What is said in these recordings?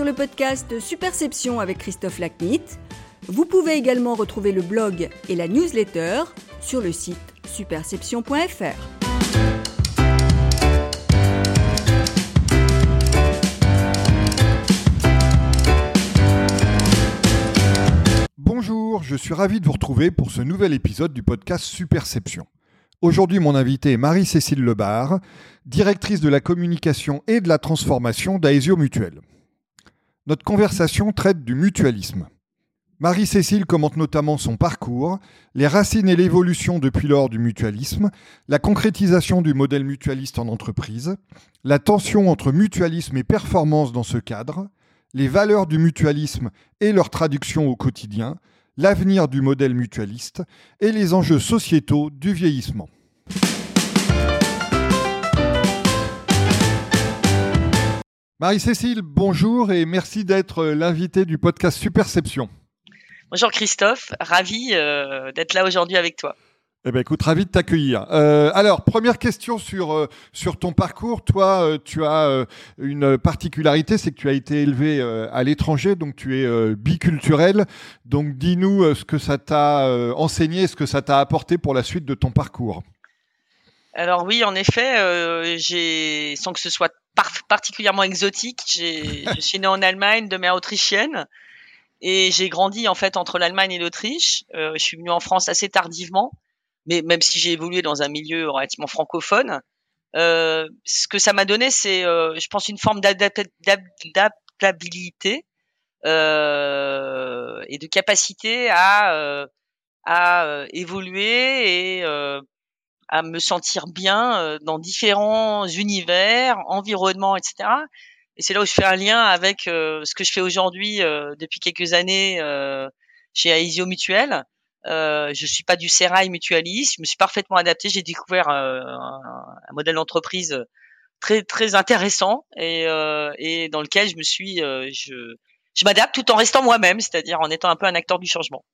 sur le podcast Superception avec Christophe Lacnit. Vous pouvez également retrouver le blog et la newsletter sur le site superception.fr. Bonjour, je suis ravi de vous retrouver pour ce nouvel épisode du podcast Superception. Aujourd'hui, mon invité est Marie-Cécile Lebar, directrice de la communication et de la transformation d'Aesio Mutuel. Notre conversation traite du mutualisme. Marie-Cécile commente notamment son parcours, les racines et l'évolution depuis lors du mutualisme, la concrétisation du modèle mutualiste en entreprise, la tension entre mutualisme et performance dans ce cadre, les valeurs du mutualisme et leur traduction au quotidien, l'avenir du modèle mutualiste et les enjeux sociétaux du vieillissement. Marie-Cécile, bonjour et merci d'être l'invitée du podcast Superception. Bonjour Christophe, ravi euh, d'être là aujourd'hui avec toi. Eh ben écoute, ravi de t'accueillir. Euh, alors, première question sur euh, sur ton parcours. Toi, euh, tu as euh, une particularité, c'est que tu as été élevé à l'étranger, donc tu es biculturel. Donc, dis-nous ce que ça t'a enseigné, ce que ça t'a apporté pour la suite de ton parcours. Alors oui, en effet, j'ai sans que ce soit particulièrement exotique, j'ai je suis né en Allemagne de mère autrichienne. Et j'ai grandi en fait entre l'Allemagne et l'Autriche. je suis venu en France assez tardivement mais même si j'ai évolué dans un milieu relativement francophone, euh, ce que ça m'a donné, c'est, euh, je pense, une forme d'adaptabilité euh, et de capacité à euh, à euh, évoluer et à me sentir bien dans différents univers, environnements, etc. Et c'est là où je fais un lien avec ce que je fais aujourd'hui depuis quelques années chez Aesio Mutuel, euh, je suis pas du sérail mutualiste. Je me suis parfaitement adapté. J'ai découvert euh, un, modèle d'entreprise très très intéressant et, euh, et dans lequel je me suis, euh, je, je m'adapte tout en restant moi-même, c'est-à-dire en étant un peu un acteur du changement.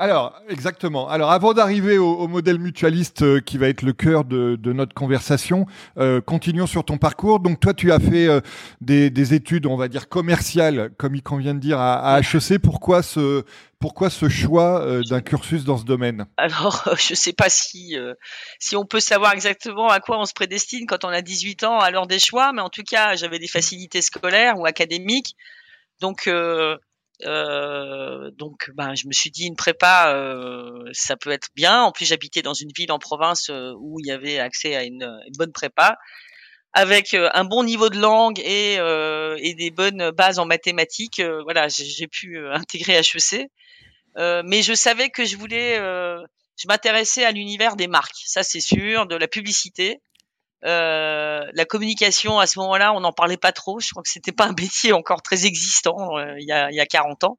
Alors, exactement. Alors, avant d'arriver au, modèle mutualiste euh, qui va être le cœur de, notre conversation, euh, continuons sur ton parcours. Donc, toi, tu as fait euh, des, des, études, on va dire commerciales, comme il convient de dire, à, à HEC. Pourquoi ce, pourquoi ce choix d'un cursus dans ce domaine? Alors, je ne sais pas si, si on peut savoir exactement à quoi on se prédestine quand on a 18 ans à l'heure des choix, mais en tout cas, j'avais des facilités scolaires ou académiques. Donc, donc, ben, je me suis dit une prépa, euh, ça peut être bien. En plus, j'habitais dans une ville en province euh, où il y avait accès à une, une bonne prépa, avec euh, un bon niveau de langue et, et des bonnes bases en mathématiques. voilà, j'ai pu intégrer HEC, mais je savais que je voulais, je m'intéressais à l'univers des marques, ça c'est sûr, de la publicité. Euh, la communication à ce moment-là, on n'en parlait pas trop. Je crois que c'était pas un métier encore très existant euh, il, y a, il y a 40 ans,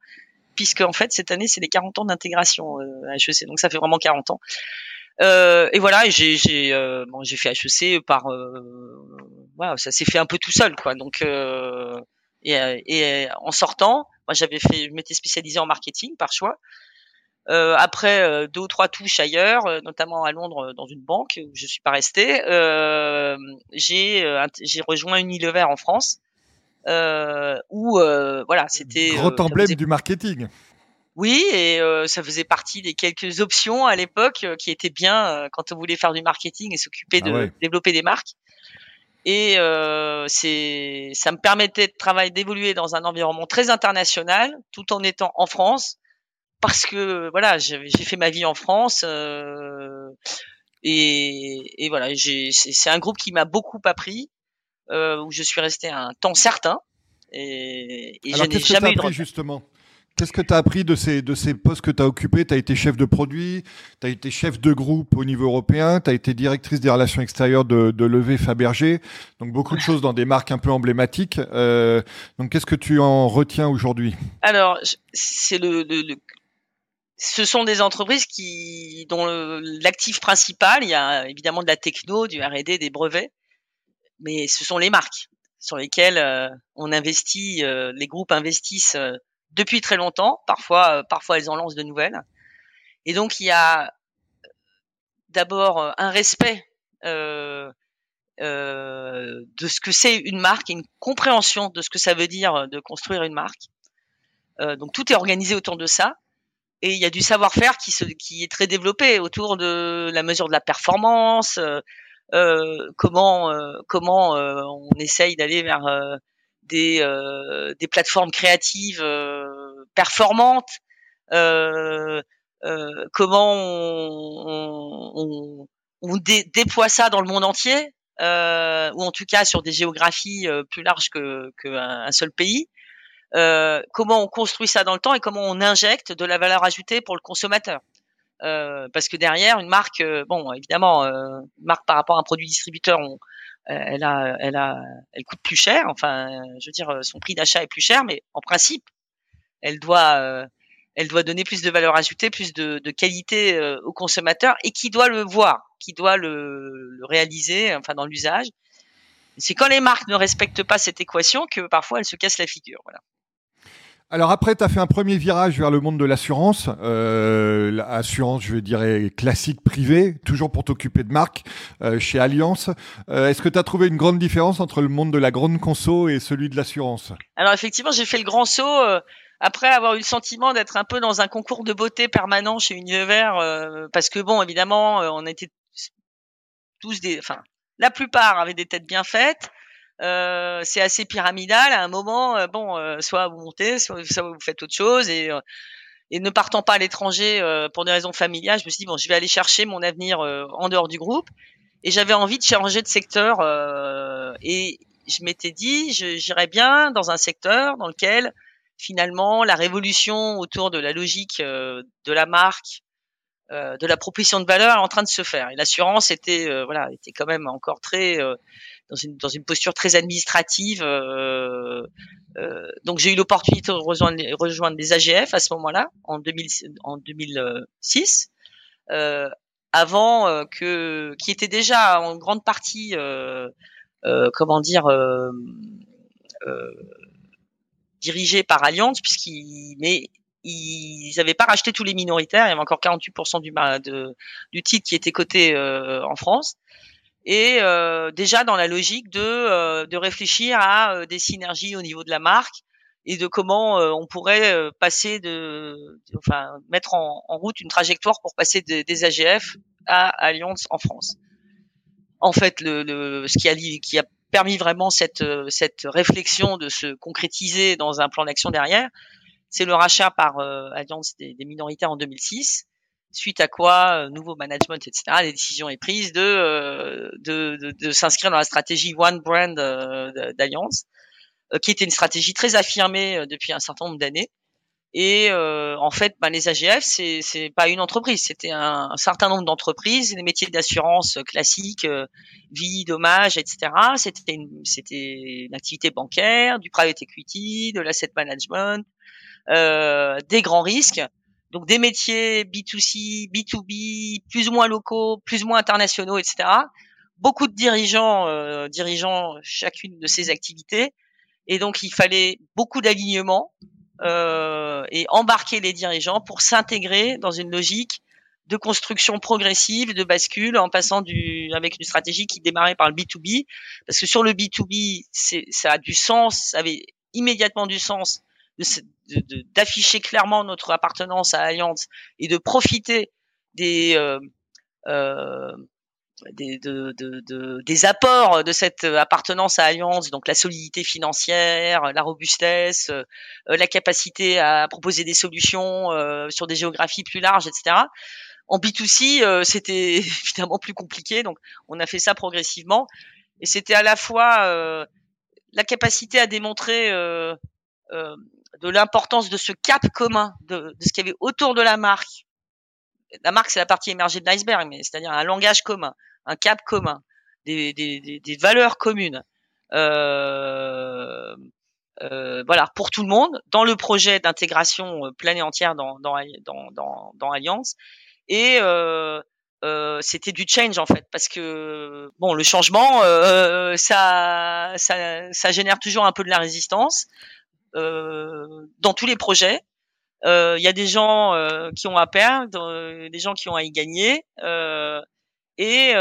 puisque en fait cette année c'est les 40 ans d'intégration euh, HEC, donc ça fait vraiment 40 ans. Euh, et voilà, j'ai j'ai bon, j'ai fait HEC par voilà, ça s'est fait un peu tout seul quoi. Donc et, et en sortant, moi j'avais fait, je m'étais spécialisé en marketing par choix. Euh, après euh, deux ou trois touches ailleurs, euh, notamment à Londres dans une banque où je suis pas resté, j'ai j'ai rejoint Unilever en France où voilà c'était grand emblème du marketing. Oui, et ça faisait partie des quelques options à l'époque qui étaient bien quand on voulait faire du marketing et s'occuper ah de développer des marques. Et c'est, ça me permettait de travailler, d'évoluer dans un environnement très international, tout en étant en France, parce que voilà, j'ai fait ma vie en France euh, et, et, voilà, c'est un groupe qui m'a beaucoup appris, euh, où je suis resté un temps certain et, et je n'ai jamais eu de justement? Qu'est-ce que tu as appris de ces, de ces postes que tu as occupés? Tu as été chef de produit, tu as été chef de groupe au niveau européen, tu as été directrice des relations extérieures de, de Levé Fabergé, donc beaucoup de choses dans des marques un peu emblématiques. Euh, donc qu'est-ce que tu en retiens aujourd'hui? Alors, c'est le, le, le, ce sont des entreprises qui dont l'actif principal, il y a évidemment de la techno, du R&D, des brevets, mais ce sont les marques sur lesquelles euh, on investit, euh, les groupes investissent euh, depuis très longtemps. Parfois, parfois elles en lancent de nouvelles. Et donc il y a d'abord un respect de ce que c'est une marque une compréhension de ce que ça veut dire de construire une marque. Donc tout est organisé autour de ça. Et il y a du savoir-faire qui, se, qui est très développé autour de la mesure de la performance, euh, euh comment comment on essaye d'aller vers des, des plateformes créatives performantes, comment on, on, on déploie ça dans le monde entier, ou en tout cas sur des géographies plus larges que qu'un seul pays. Euh, comment on construit ça dans le temps et comment on injecte de la valeur ajoutée pour le consommateur. Euh, parce que derrière une marque, euh, bon évidemment, une marque par rapport à un produit distributeur, elle a, elle a, elle coûte plus cher. Enfin, je veux dire, son prix d'achat est plus cher, mais en principe, elle doit, elle doit donner plus de valeur ajoutée, plus de, de qualité au consommateur et qui doit le voir, qui doit le, le réaliser, enfin dans l'usage. C'est quand les marques ne respectent pas cette équation que parfois elles se cassent la figure. Voilà. Alors après, tu as fait un premier virage vers le monde de l'assurance, euh, l'assurance, je dirais, classique privée, toujours pour t'occuper de marque, euh, chez Alliance. Euh, est-ce que tu as trouvé une grande différence entre le monde de la grande conso et celui de l'assurance? Alors effectivement, j'ai fait le grand saut euh, après avoir eu le sentiment d'être un peu dans un concours de beauté permanent chez Univers, parce que bon, évidemment, on était tous des... Enfin, la plupart avaient des têtes bien faites. Euh, c'est assez pyramidal. À un moment, euh, bon, euh, soit vous montez, soit, vous faites autre chose. Et, et ne partant pas à l'étranger pour des raisons familiales, je me suis dit bon, je vais aller chercher mon avenir en dehors du groupe. Et j'avais envie de changer de secteur. et je m'étais dit, j'irais bien dans un secteur dans lequel finalement la révolution autour de la logique de la marque, de la proposition de valeur est en train de se faire. Et l'assurance était voilà était quand même encore très dans une, dans une posture très administrative. Euh, euh, donc j'ai eu l'opportunité de rejoindre, rejoindre les AGF à ce moment-là, en, 2000, en 2006, euh, avant euh, que, qui était déjà en grande partie, euh, euh, comment dire, dirigé par Allianz, puisqu'ils mais ils n'avaient pas racheté tous les minoritaires, il y avait encore 48% du, du titre qui était coté en France et euh, déjà dans la logique de, euh, de réfléchir à euh, des synergies au niveau de la marque et de comment on pourrait passer de, enfin mettre en, en, route une trajectoire pour passer des AGF à Allianz en France. En fait, le, le ce qui a, qui a permis vraiment cette, cette réflexion de se concrétiser dans un plan d'action derrière, c'est le rachat par Allianz des, des minoritaires en 2006 suite à quoi euh, nouveau management, etc. Les décisions est prise de euh, de, de, de s'inscrire dans la stratégie One Brand euh, d'Alliance, qui était une stratégie très affirmée depuis un certain nombre d'années. Et en fait, ben, les AGF, c'est c'est pas une entreprise, c'était un, certain nombre d'entreprises, des métiers d'assurance classiques, vie, dommages, etc. C'était une, c'était une activité bancaire, du private equity, de l'asset management, des grands risques donc des métiers B2C, B2B, plus ou moins locaux, plus ou moins internationaux, etc. Beaucoup de dirigeants, euh, dirigeant chacune de ces activités. Et donc il fallait beaucoup d'alignement euh, et embarquer les dirigeants pour s'intégrer dans une logique de construction progressive, de bascule, en passant du avec une stratégie qui démarrait par le B2B, parce que sur le B2B, c'est ça a du sens, ça avait immédiatement du sens d'afficher clairement notre appartenance à Allianz et de profiter des euh, euh, des, de, de, de, des apports de cette appartenance à Allianz, donc la solidité financière, la robustesse, euh, la capacité à proposer des solutions euh, sur des géographies plus larges, etc. En B2C, euh, c'était évidemment plus compliqué, donc on a fait ça progressivement, et c'était à la fois la capacité à démontrer de l'importance de ce cap commun, de, de ce qu'il y avait autour de la marque. La marque, c'est la partie émergée de l'iceberg, mais c'est-à-dire un langage commun, un cap commun, des, des, des, valeurs communes. Euh, euh, voilà, pour tout le monde, dans le projet d'intégration euh, pleine et entière dans, dans, dans, dans, Alliance. Et euh, euh, c'était du change en fait, parce que bon, le changement, euh, ça, ça, ça génère toujours un peu de la résistance. Euh, dans tous les projets. Euh, il y a des gens euh, qui ont à perdre, des gens qui ont à y gagner. Et,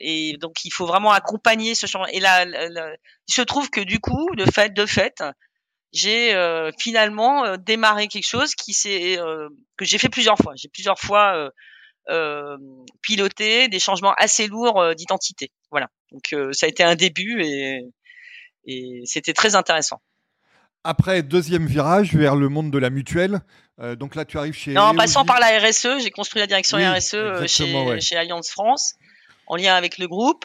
et donc il faut vraiment accompagner ce changement. Et là, il se trouve que du coup, de fait, de fait, j'ai euh, finalement euh, démarré quelque chose qui s'est euh, que j'ai fait plusieurs fois. J'ai plusieurs fois piloté des changements assez lourds d'identité. Voilà. Donc ça a été un début et, et c'était très intéressant. Après, deuxième virage vers le monde de la mutuelle. donc là, tu arrives chez. Non, en passant par la RSE, j'ai construit la direction RSE chez, chez, Alliance France, en lien avec le groupe.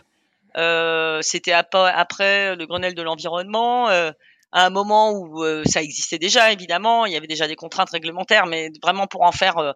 Euh, C'était après le Grenelle de l'environnement. Euh, à un moment où euh, ça existait déjà, évidemment, il y avait déjà des contraintes réglementaires, mais vraiment pour en faire euh,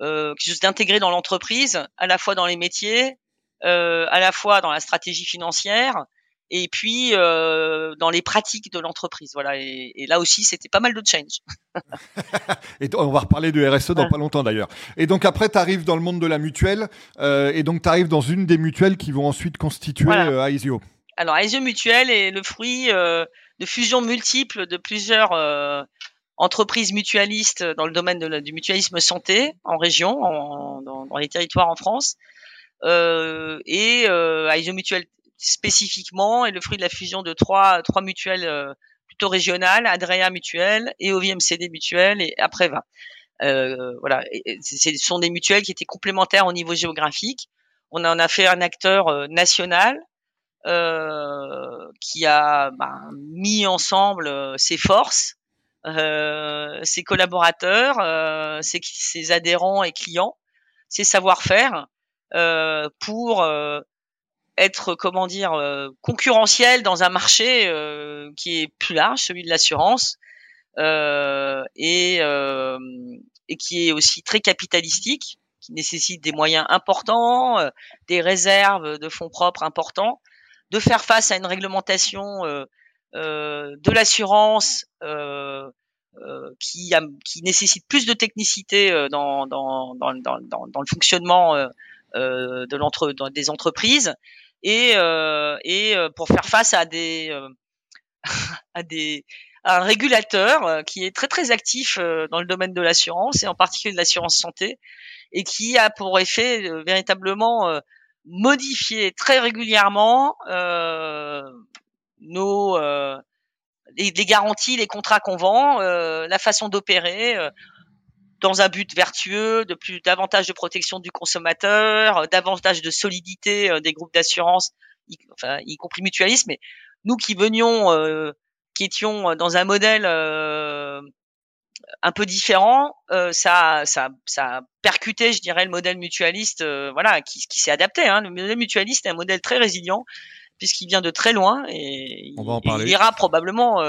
euh quelque chose d'intégrer dans l'entreprise, à la fois dans les métiers, euh, à la fois dans la stratégie financière, et puis euh, dans les pratiques de l'entreprise. Voilà. Et, et, là aussi, c'était pas mal de change. et on va reparler de RSE dans pas longtemps d'ailleurs. Et donc après, tu arrives dans le monde de la mutuelle, euh, et donc tu arrives dans une des mutuelles qui vont ensuite constituer voilà. Aesio. Alors Aesio Mutuelle est le fruit de fusions multiples de plusieurs euh, entreprises mutualistes dans le domaine de du mutualisme santé en région, en, dans, dans, les territoires en France. Euh, et euh, ISO Mutuel spécifiquement est le fruit de la fusion de trois, trois mutuelles euh, plutôt régionales, Adrea Mutuelle, et OVMCD Mutuelle et Apreva. Euh, voilà, ce sont des mutuelles qui étaient complémentaires au niveau géographique. On en a fait un acteur euh, national euh, qui a bah, mis ensemble euh, ses forces, euh, ses collaborateurs, ses, ses, adhérents et clients, ses savoir-faire pour être comment dire concurrentiel dans un marché qui est plus large, celui de l'assurance, et, et qui est aussi très capitalistique, qui nécessite des moyens importants, des réserves de fonds propres importants. De faire face à une réglementation euh, euh, de l'assurance euh, qui, a, qui nécessite plus de technicité dans, dans, dans, dans, dans le fonctionnement de l'entre, des entreprises et, et pour faire face à des à des à un régulateur qui est très très actif dans le domaine de l'assurance et en particulier de l'assurance santé et qui a pour effet véritablement modifier très régulièrement euh, nos euh, les, garanties, les contrats qu'on vend, euh, la façon d'opérer euh, dans un but vertueux, de plus davantage de protection du consommateur, euh, davantage de solidité euh, des groupes d'assurance, y, enfin y compris mutualisme. Mais nous qui venions, qui étions dans un modèle un peu différent, euh, ça, ça, ça a percuté, je dirais, le modèle mutualiste, euh, voilà, qui, qui s'est adapté. Hein. Le modèle mutualiste est un modèle très résilient puisqu'il vient de très loin et, On va en parler. il ira probablement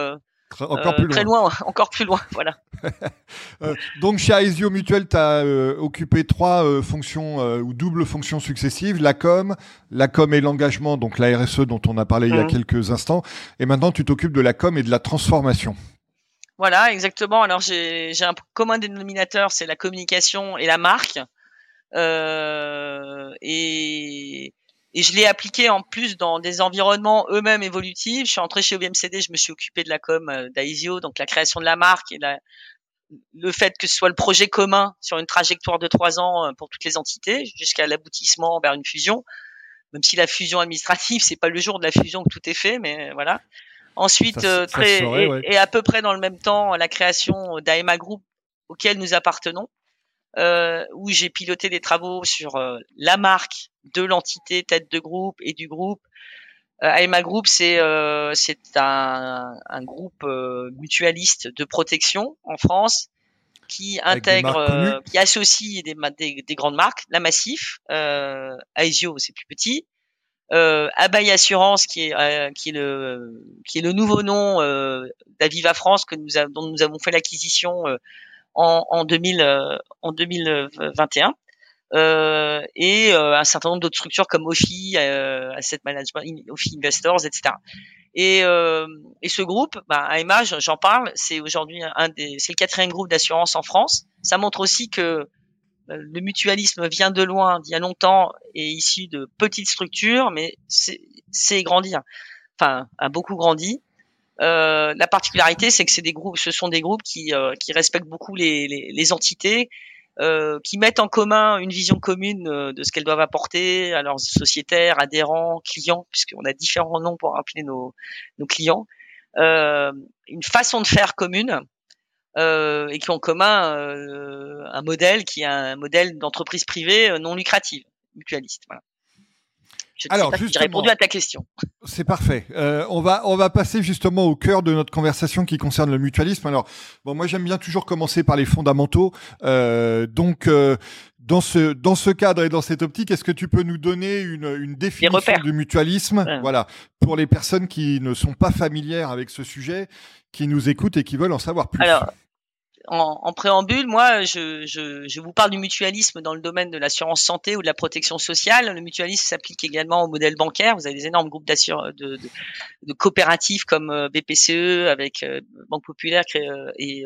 euh, encore plus loin. très loin, encore plus loin, voilà. donc chez Aesio Mutuel, tu as occupé trois fonctions ou doubles fonctions successives la com, la com et l'engagement, donc la RSE dont on a parlé il y a mmh. quelques instants, et maintenant tu t'occupes de la com et de la transformation. Voilà, exactement. Alors j'ai un commun dénominateur, c'est la communication et la marque. Euh, et, et, je l'ai appliqué en plus dans des environnements eux-mêmes évolutifs. Je suis entré chez OBMCD, je me suis occupé de la com euh, d'Aisio, donc la création de la marque et la, le fait que ce soit le projet commun sur une trajectoire de trois ans euh, pour toutes les entités jusqu'à l'aboutissement vers une fusion. Même si la fusion administrative, c'est pas le jour de la fusion que tout est fait, mais voilà. Ensuite, ça, euh, très, et, ouais. et, à peu près dans le même temps, la création d'AEMA Group, auquel nous appartenons, euh, où j'ai piloté des travaux sur euh, la marque de l'entité tête de groupe et du groupe. Euh, AEMA Group, c'est euh, c'est un, un, groupe euh, mutualiste de protection en France qui intègre, qui associe des, des, des, grandes marques, la Massif, euh, Aesio, c'est plus petit, euh, Abeille Assurance qui est euh, qui est le qui est le nouveau nom euh, d'Aviva France que nous a, dont nous avons fait l'acquisition euh, en en 2000 euh, en 2021 euh, et un certain nombre d'autres structures comme OFI, Asset Management, OFI Investors, etc. Et, et ce groupe, bah, AMA, j'en parle, c'est aujourd'hui un des, c'est le quatrième groupe d'assurance en France. Ça montre aussi que le mutualisme vient de loin, d'il y a longtemps, et issu de petites structures, mais c'est grandir. Enfin, a beaucoup grandi. Euh, la particularité, c'est que c'est des groupes, ce sont des groupes qui, euh, qui respectent beaucoup les, les, les entités qui mettent en commun une vision commune de ce qu'elles doivent apporter à leurs sociétaires, adhérents, clients, puisqu'on a différents noms pour appeler nos, nos clients, une façon de faire commune et qui ont en commun un modèle qui est un modèle d'entreprise privée non lucrative, mutualiste. Voilà. Je Alors, j'ai répondu à ta question. C'est parfait. Euh, on va on va passer justement au cœur de notre conversation qui concerne le mutualisme. Alors, bon, moi j'aime bien toujours commencer par les fondamentaux. Euh, donc, euh, dans ce dans ce cadre et dans cette optique, est-ce que tu peux nous donner une, une définition du mutualisme, voilà, pour les personnes qui ne sont pas familières avec ce sujet, qui nous écoutent et qui veulent en savoir plus. Alors, en, préambule, moi, je, je, je, vous parle du mutualisme dans le domaine de l'assurance santé ou de la protection sociale. Le mutualisme s'applique également au modèle bancaire. Vous avez des énormes groupes de, de, de, coopératives comme euh, BPCE avec euh, Banque Populaire euh, et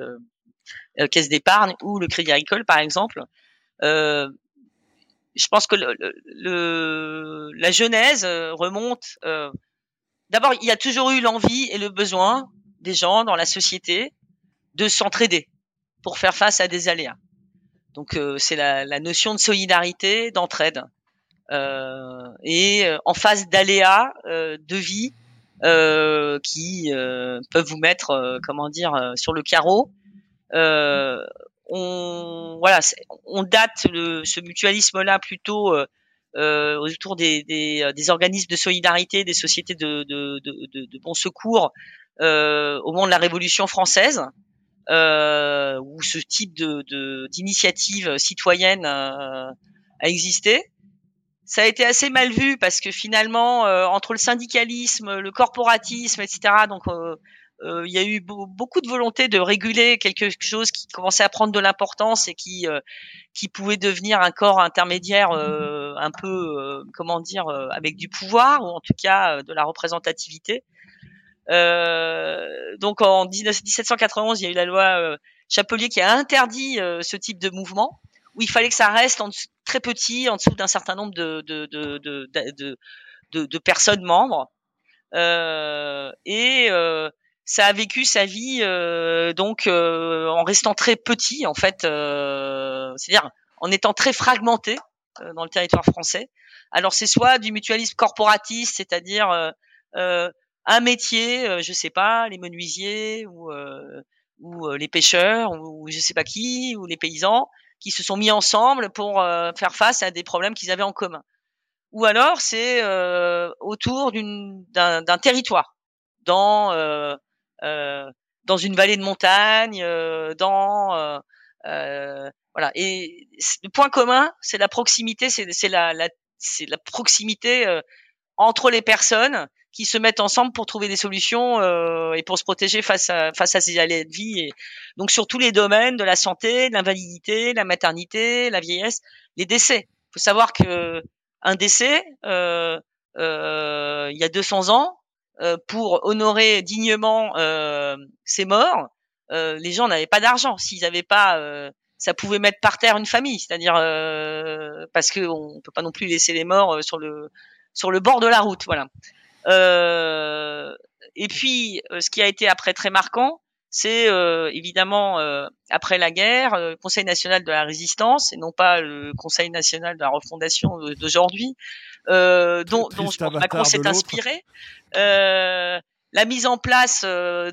Caisse d'épargne ou le Crédit Agricole, par exemple. Euh, je pense que le, le, la genèse remonte. D'abord, il y a toujours eu l'envie et le besoin des gens dans la société de s'entraider pour faire face à des aléas. Donc euh, c'est la, la, notion de solidarité, d'entraide. Euh, et euh, en face d'aléas de vie qui peuvent vous mettre, comment dire, sur le carreau, on date ce mutualisme-là plutôt autour des, des, organismes de solidarité, des sociétés de, de, bon secours au moment de la Révolution française où ce type de d'initiative citoyenne euh, a existé. Ça a été assez mal vu parce que finalement, euh, entre le syndicalisme, le corporatisme, etc., donc euh, il y a eu beaucoup de volonté de réguler quelque chose qui commençait à prendre de l'importance et qui qui pouvait devenir un corps intermédiaire un peu comment dire avec du pouvoir ou en tout cas de la représentativité. Euh, donc en 1791, il y a eu la loi euh, Chapelier qui a interdit euh, ce type de mouvement, où il fallait que ça reste en très petit, en dessous d'un certain nombre de, de, de, de, personnes membres. et ça a vécu sa vie donc en restant très petit en fait, c'est-à-dire en étant très fragmenté dans le territoire français. Alors c'est soit du mutualisme corporatiste, c'est-à-dire euh, un métier, euh, je sais pas, les menuisiers ou euh, ou euh, les pêcheurs ou, je sais pas qui ou les paysans qui se sont mis ensemble pour faire face à des problèmes qu'ils avaient en commun. Ou alors c'est autour d'un territoire, dans dans une vallée de montagne, dans voilà. Et le point commun, c'est la proximité, c'est la, la c'est la proximité entre les personnes qui se mettent ensemble pour trouver des solutions euh, et pour se protéger face à face à ces aléas de vie. Et donc sur tous les domaines de la santé, de l'invalidité, la maternité, la vieillesse, les décès. Il faut savoir que un décès, euh, euh, il y a 200 ans, euh, pour honorer dignement euh, ses morts, euh, les gens n'avaient pas d'argent. S'ils n'avaient pas, ça pouvait mettre par terre une famille. C'est-à-dire parce que on peut pas non plus laisser les morts sur le sur le bord de la route. Voilà. Euh, et puis, euh, ce qui a été après très marquant, c'est euh, évidemment après la guerre, le Conseil national de la résistance et non pas le Conseil national de la refondation d'aujourd'hui, dont, dont Macron s'est inspiré. la mise en place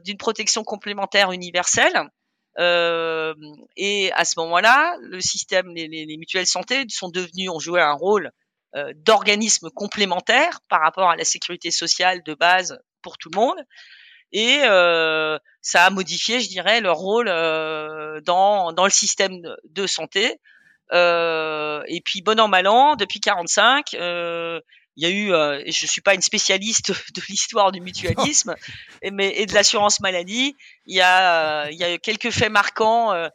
d'une protection complémentaire universelle. et à ce moment-là, le système, les, les, les, mutuelles santé sont devenus, ont joué un rôle euh, d'organismes complémentaires par rapport à la sécurité sociale de base pour tout le monde. Et euh, ça a modifié, je dirais, leur rôle euh, dans, dans le système de santé. Euh, et puis, bon an, mal an, depuis 45, euh, il y a eu, euh, je suis pas une spécialiste de l'histoire du mutualisme, et, mais, et de l'assurance maladie, il y a, il y a quelques faits marquants euh,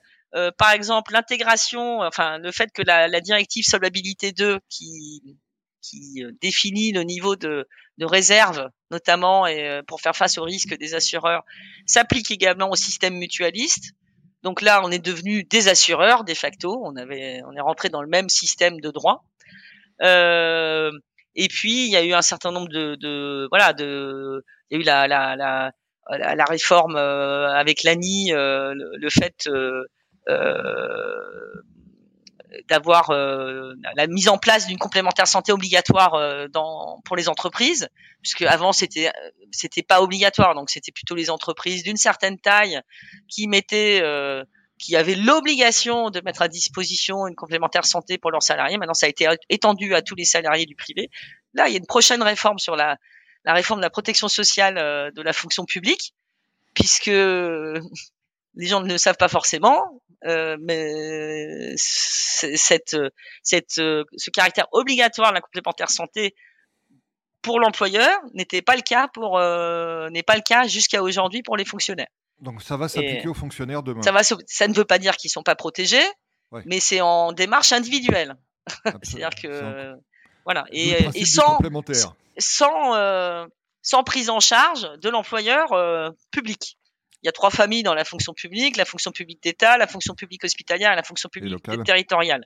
par exemple, l'intégration, enfin le fait que la, la directive solvabilité 2 qui qui euh, définit le niveau de, de réserve, notamment et, euh, pour faire face aux risques des assureurs, s'applique également au système mutualiste. Donc là, on est devenu des assureurs de facto. On avait, on est rentré dans le même système de droit. Euh, et puis il y a eu un certain nombre de, de voilà, de, il y a eu la la la, la réforme avec l'ANI, le, le, fait euh, d'avoir la mise en place d'une complémentaire santé obligatoire dans pour les entreprises, puisque avant c'était c'était pas obligatoire, donc c'était plutôt les entreprises d'une certaine taille qui mettaient qui avaient l'obligation de mettre à disposition une complémentaire santé pour leurs salariés. Maintenant, ça a été étendu à tous les salariés du privé. Là, il y a une prochaine réforme sur la, la réforme de la protection sociale de la fonction publique, puisque les gens ne le savent pas forcément, euh, mais cette, cette, ce caractère obligatoire de la complémentaire santé pour l'employeur n'était pas le cas pour euh, n'est pas le cas jusqu'à aujourd'hui pour les fonctionnaires. Donc ça va s'appliquer aux fonctionnaires demain. Ça va, ça ne veut pas dire qu'ils sont pas protégés, mais c'est en démarche individuelle. C'est-à-dire que voilà et, et sans sans euh, sans prise en charge de l'employeur euh, public il y a trois familles dans la fonction publique, la fonction publique d'État, la fonction publique hospitalière et la fonction publique territoriale.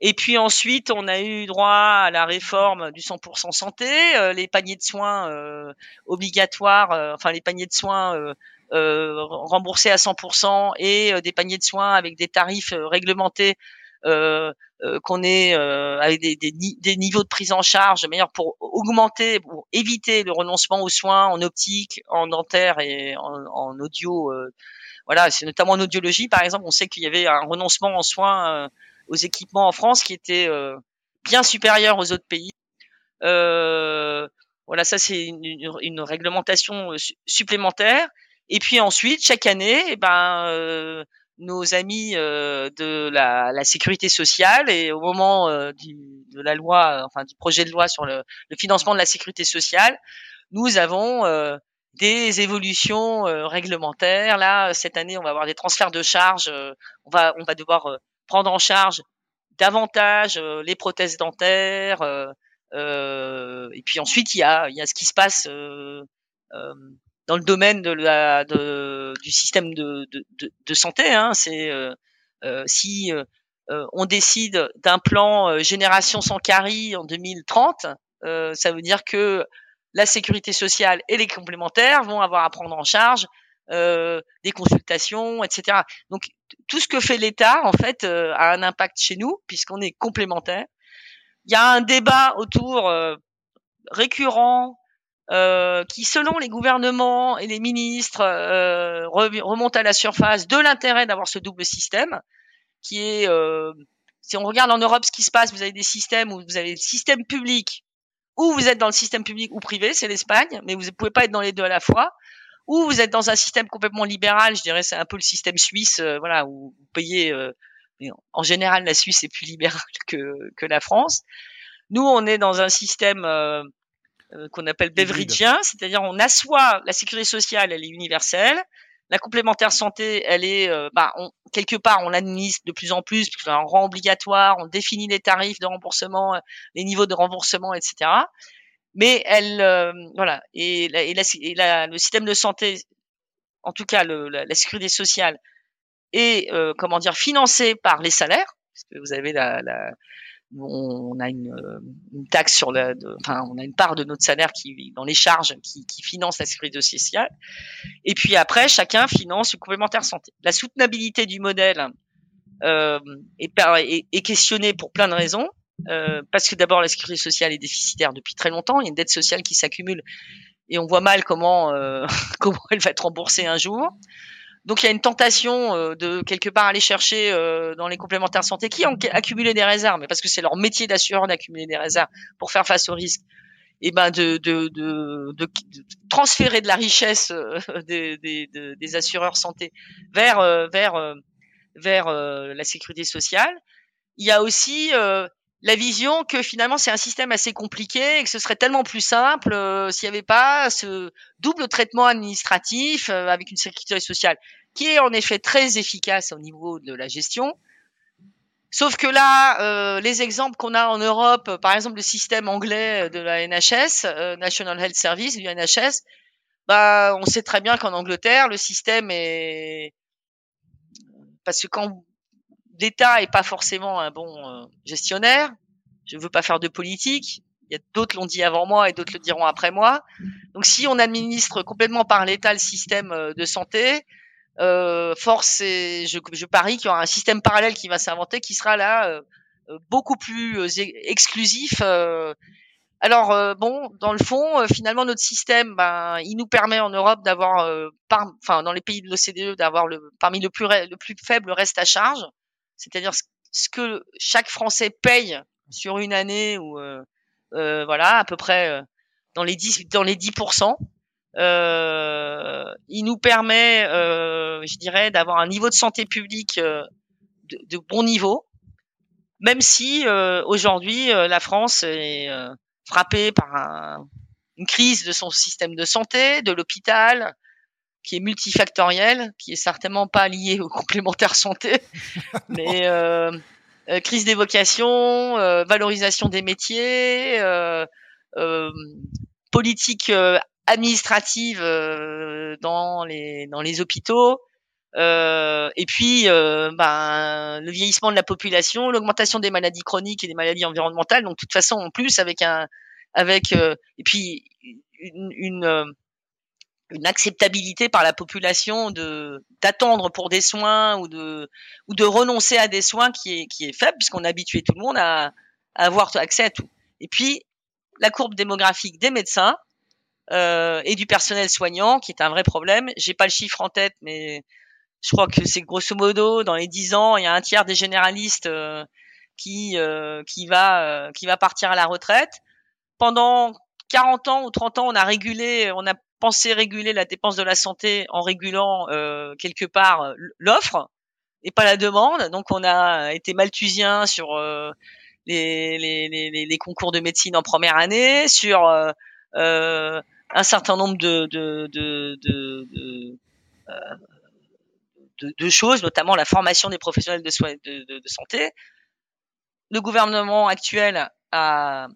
Et puis ensuite, on a eu droit à la réforme du 100% santé, euh, les paniers de soins euh, obligatoires, euh, enfin les paniers de soins remboursés à 100% et des paniers de soins avec des tarifs réglementés euh, euh, qu'on ait euh, avec des, des, des, niveaux de prise en charge meilleurs pour augmenter, pour éviter le renoncement aux soins en optique, en dentaire et en, en audio. voilà, c'est notamment en audiologie, par exemple, on sait qu'il y avait un renoncement en soins aux équipements en France qui était bien supérieur aux autres pays. Euh, voilà, ça c'est une, une, réglementation supplémentaire. Et puis ensuite, chaque année, eh ben, euh, nos amis euh, de la, la, sécurité sociale et au moment euh, du, de la loi, enfin du projet de loi sur le, le financement de la sécurité sociale, nous avons euh, des évolutions réglementaires. Là, cette année, on va avoir des transferts de charges. on va on va devoir prendre en charge davantage les prothèses dentaires. et puis ensuite, il y a il y a ce qui se passe dans le domaine de la, de, du système de, de, de, santé. Hein, c'est euh, euh si euh, euh, on décide d'un plan génération sans carie en 2030, ça veut dire que la sécurité sociale et les complémentaires vont avoir à prendre en charge euh, des consultations, etc. Donc tout ce que fait l'État en fait a un impact chez nous puisqu'on est complémentaires. Il y a un débat autour récurrent euh, qui, selon les gouvernements et les ministres, euh, remonte à la surface de l'intérêt d'avoir ce double système, qui est, euh, si on regarde en Europe ce qui se passe, vous avez des systèmes où vous avez le système public, ou vous êtes dans le système public ou privé, c'est l'Espagne, mais vous ne pouvez pas être dans les deux à la fois, ou vous êtes dans un système complètement libéral, je dirais c'est un peu le système suisse, voilà, où vous payez, en général la Suisse est plus libérale que, que la France. Nous, on est dans un système euh, qu'on appelle beveridgien, c'est-à-dire on assoit la sécurité sociale, elle est universelle, la complémentaire santé, elle est, euh, bah, on, quelque part, on l'administre de plus en plus, puisqu'on rend obligatoire, on définit les tarifs de remboursement, euh, les niveaux de remboursement, etc. Mais elle, voilà, et, la, et, la, le système de santé, en tout cas le, la, la, sécurité sociale, est, comment dire, financé par les salaires, puisque vous avez la, on a une, une taxe sur la, enfin, on a une part de notre salaire qui dans les charges qui, qui finance la sécurité sociale. Et puis après, chacun finance une complémentaire santé. La soutenabilité du modèle euh, est, est, est, questionnée pour plein de raisons. Euh, parce que d'abord, la sécurité sociale est déficitaire depuis très longtemps. Il y a une dette sociale qui s'accumule et on voit mal comment euh, comment elle va être remboursée un jour. Donc il y a une tentation euh, de quelque part aller chercher euh, dans les complémentaires santé qui ont accumulé des réserves, mais parce que c'est leur métier d'assureur d'accumuler des réserves pour faire face aux risques, et ben de, de, de, de transférer de la richesse euh, des, des, des, assureurs santé vers vers vers la sécurité sociale. Il y a aussi la vision que finalement c'est un système assez compliqué et que ce serait tellement plus simple euh, s'il n'y avait pas ce double traitement administratif euh, avec une sécurité sociale qui est en effet très efficace au niveau de la gestion. Sauf que là, euh, les exemples qu'on a en Europe, par exemple le système anglais de la NHS, National Health Service, du NHS, bah, on sait très bien qu'en Angleterre, le système est... Parce que quand l'État est pas forcément un bon euh, gestionnaire. Je veux pas faire de politique. Il y a d'autres l'ont dit avant moi et d'autres le diront après moi. Donc si on administre complètement par l'État le système euh, de santé, force et je, je parie qu'il y aura un système parallèle qui va s'inventer, qui sera là beaucoup plus exclusif alors euh, bon, dans le fond, euh, finalement notre système, ben, il nous permet en Europe d'avoir, euh, enfin dans les pays de l'OCDE, d'avoir le parmi le plus le plus faible reste à charge, c'est-à-dire ce, que chaque Français paye sur une année ou voilà à peu près dans les 10 dans les 10 il nous permet, je dirais, d'avoir un niveau de santé publique de, de, bon niveau, même si aujourd'hui la France est frappé par un, une crise de son système de santé, de l'hôpital, qui est multifactoriel, qui est certainement pas lié au complémentaire santé, mais euh, euh, crise des vocations, euh, valorisation des métiers, euh, euh politique administrative dans les dans les hôpitaux, et puis ben, le vieillissement de la population, l'augmentation des maladies chroniques et des maladies environnementales. Donc de toute façon, en plus avec un avec et puis une, une, une acceptabilité par la population de d'attendre pour des soins ou de ou de renoncer à des soins qui est qui est faible puisqu'on a habitué tout le monde à, à, avoir accès à tout. Et puis la courbe démographique des médecins euh, et du personnel soignant qui est un vrai problème. J'ai pas le chiffre en tête, mais je crois que c'est grosso modo dans les 10 ans, il y a un tiers des généralistes euh, qui euh, qui va euh, qui va partir à la retraite. Pendant 40 ans ou 30 ans, on a régulé, on a pensé réguler la dépense de la santé en régulant euh, quelque part l'offre et pas la demande. Donc on a été malthusien sur les, les, les, les, concours de médecine en première année, sur un certain nombre de, de, de, de, de, de, choses, notamment la formation des professionnels de, soins, de, santé. Le gouvernement actuel a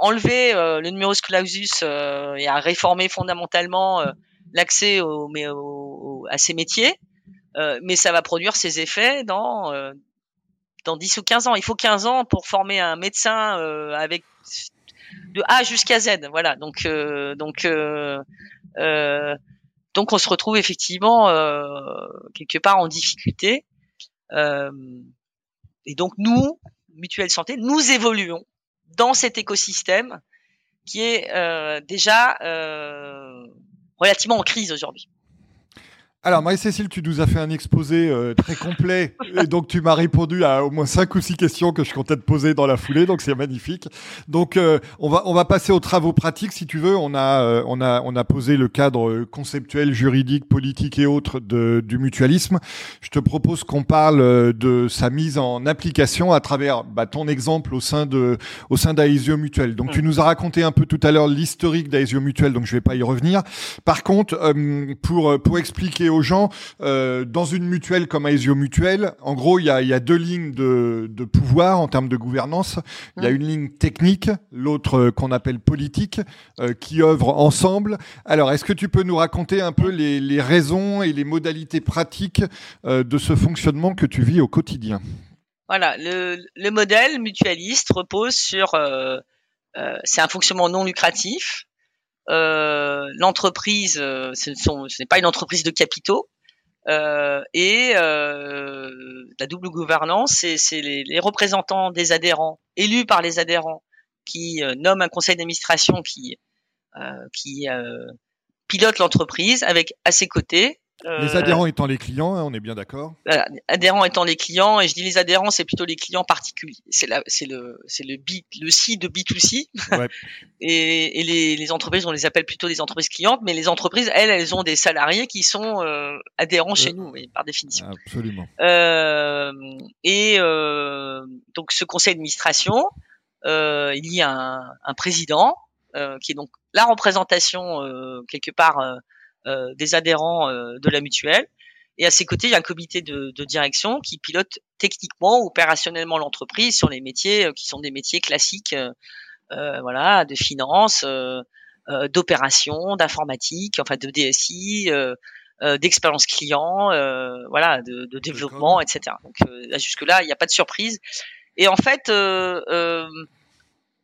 enlevé euh, le numerus clausus euh, et a réformé fondamentalement euh, l'accès au, au, à ces métiers, euh, mais ça va produire ses effets dans dans 10 ou 15 ans. Il faut 15 ans pour former un médecin avec de A jusqu'à Z. Voilà. Donc donc donc on se retrouve effectivement euh, quelque part en difficulté. Euh, et donc nous, Mutuelle Santé, nous évoluons dans cet écosystème qui est euh, déjà relativement en crise aujourd'hui. Alors, Marie-Cécile, tu nous as fait un exposé euh, très complet. et donc, tu m'as répondu à au moins cinq ou six questions que je comptais te poser dans la foulée. Donc, c'est magnifique. Donc, euh, on, va, on va passer aux travaux pratiques, si tu veux. On a, euh, on a, on a posé le cadre conceptuel, juridique, politique et autres de, du mutualisme. Je te propose qu'on parle de sa mise en application à travers bah, ton exemple au sein de, au sein d'Aesio Mutuel. Donc, tu nous as raconté un peu tout à l'heure l'historique d'Aesio Mutuel. Donc, je vais pas y revenir. Par contre, pour, pour expliquer aux gens, euh, dans une mutuelle comme Aesio Mutuelle, en gros, il y a, deux lignes de, pouvoir en termes de gouvernance. Il y a mmh. une ligne technique, l'autre euh, qu'on appelle politique, euh, qui œuvrent ensemble. Alors, est-ce que tu peux nous raconter un peu les, raisons et les modalités pratiques de ce fonctionnement que tu vis au quotidien? Voilà, le, modèle mutualiste repose sur... c'est un fonctionnement non lucratif l'entreprise, euh, ce, n'est pas une entreprise de capitaux. Euh, et la double gouvernance, c'est les, représentants des adhérents, élus par les adhérents, qui nomment un conseil d'administration qui, qui pilote l'entreprise avec à ses côtés les adhérents étant les clients, hein, on est bien d'accord. adhérents étant les clients, et je dis les adhérents, c'est plutôt les clients particuliers. C'est c'est le, c'est le B, le C de B2C. Ouais. et, et les, les, entreprises, on les appelle plutôt des entreprises clientes, mais les entreprises, elles, elles ont des salariés qui sont euh, adhérents chez nous, par définition. Absolument. Euh, et euh, donc, ce conseil d'administration, euh, il y a un, un président euh, qui est donc la représentation quelque part euh, des adhérents euh, de la mutuelle. Et à ses côtés, il y a un comité de, de direction qui pilote techniquement, opérationnellement l'entreprise sur les métiers euh, qui sont des métiers classiques, euh, voilà, de finance, euh, d'opération, d'informatique, enfin de DSI, euh, d'expérience client, voilà, de, de développement, etc. Donc jusque là, il n'y a pas de surprise. Et en fait,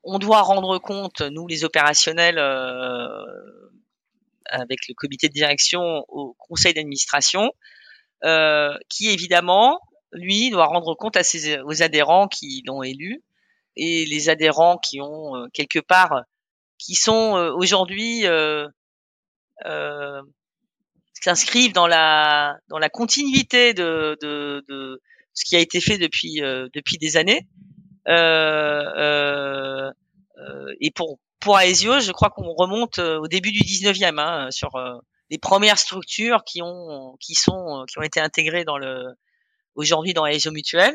on doit rendre compte, nous les opérationnels, avec le comité de direction au conseil d'administration, qui évidemment, lui, doit rendre compte à ses, aux adhérents qui l'ont élu et les adhérents qui ont quelque part, qui sont aujourd'hui s'inscrivent dans la dans la continuité de, de, de, ce qui a été fait depuis depuis des années. Euh, euh, et pour pour Aesio, je crois qu'on remonte euh, au début du 19e hein, sur euh, les premières structures qui ont qui sont qui ont été intégrées dans le aujourd'hui dans Aesio Mutuel.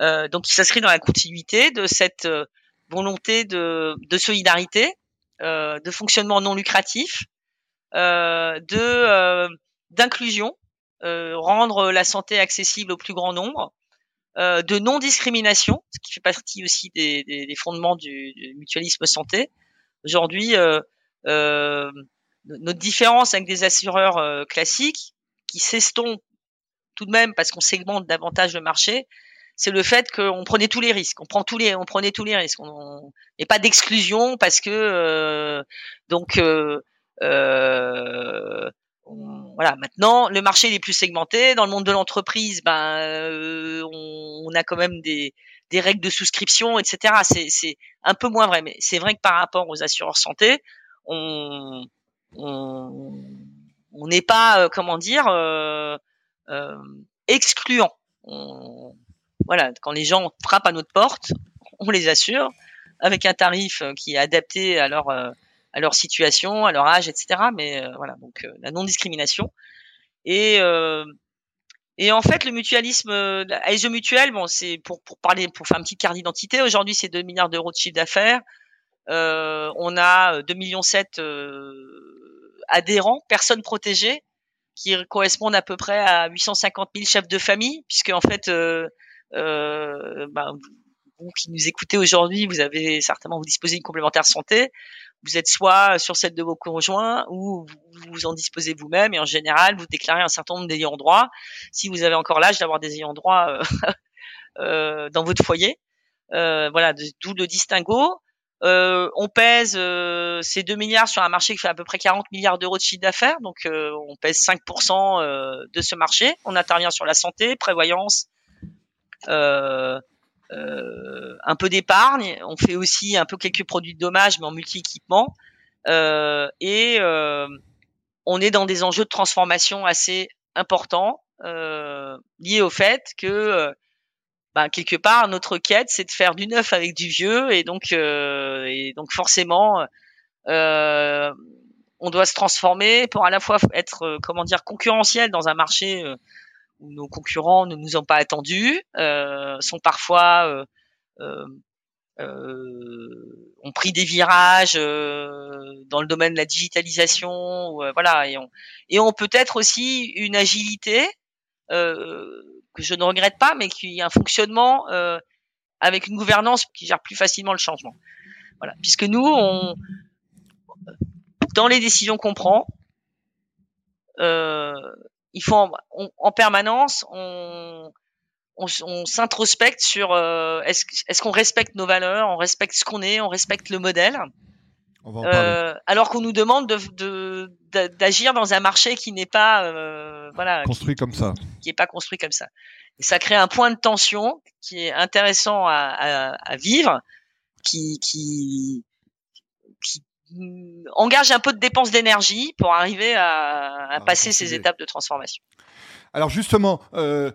Euh, donc il s'inscrit dans la continuité de cette volonté de, de solidarité, euh, de fonctionnement non lucratif, euh, de d'inclusion, rendre la santé accessible au plus grand nombre, euh, de non-discrimination, ce qui fait partie aussi des, des, des fondements du, du, mutualisme santé. Aujourd'hui, euh, euh, notre différence avec des assureurs euh, classiques, qui s'estompent tout de même parce qu'on segmente davantage le marché, c'est le fait qu'on prenait tous les risques, on prend tous les, on prenait tous les risques, on, et pas d'exclusion parce que euh, donc euh, voilà, maintenant le marché est plus segmenté. Dans le monde de l'entreprise, ben euh, on, a quand même des, des règles de souscription, etc. C'est un peu moins vrai, mais c'est vrai que par rapport aux assureurs santé, on n'est pas euh, comment dire euh, euh, excluant. Voilà, quand les gens frappent à notre porte, on les assure avec un tarif qui est adapté à leur à leur situation, à leur âge, etc. Mais voilà, donc la non-discrimination. Et euh, et en fait, le mutualisme, ASE Mutuel, bon, c'est pour, pour parler, pour faire une petite carte d'identité. Aujourd'hui, c'est 2 milliards d'euros de chiffre d'affaires. Euh, on a 2 millions 7 euh, adhérents, personnes protégées, qui correspondent à peu près à 850 000 chefs de famille, puisque en fait, euh, bah, vous qui nous écoutez aujourd'hui, vous avez certainement vous disposez d'une complémentaire santé vous êtes soit sur celle de vos conjoints ou vous en disposez vous-même et en général vous déclarez un certain nombre d'ayants droit si vous avez encore l'âge d'avoir des ayants droit euh, euh, dans votre foyer. Euh, voilà, d'où le distinguo. Euh, on pèse euh, ces 2 milliards sur un marché qui fait à peu près 40 milliards d'euros de chiffre d'affaires, donc euh, on pèse 5% de ce marché. On intervient sur la santé, prévoyance, euh, un peu d'épargne. On fait aussi un peu quelques produits de dommages, mais en multi-équipement. Euh, et euh, on est dans des enjeux de transformation assez importants liés au fait que ben, quelque part notre quête c'est de faire du neuf avec du vieux et donc et donc forcément on doit se transformer pour à la fois être comment dire concurrentiel dans un marché où nos concurrents ne nous ont pas attendus, euh, sont parfois euh, euh, euh ont pris des virages dans le domaine de la digitalisation, voilà, et on, et on peut être aussi une agilité que je ne regrette pas, mais qui a un fonctionnement avec une gouvernance qui gère plus facilement le changement. Voilà, puisque nous, on, dans les décisions qu'on prend, euh, il faut en, en permanence on on, on s'introspecte sur euh, est-ce qu'on respecte nos valeurs, on respecte ce qu'on est, on respecte le modèle. Euh, alors qu'on nous demande de, d'agir dans un marché qui n'est pas euh, voilà construit comme ça, qui est pas construit comme ça. Et ça crée un point de tension qui est intéressant à, à, à vivre, qui qui engage un peu de dépenses d'énergie pour arriver à, à passer ces étapes de transformation. Alors justement, euh,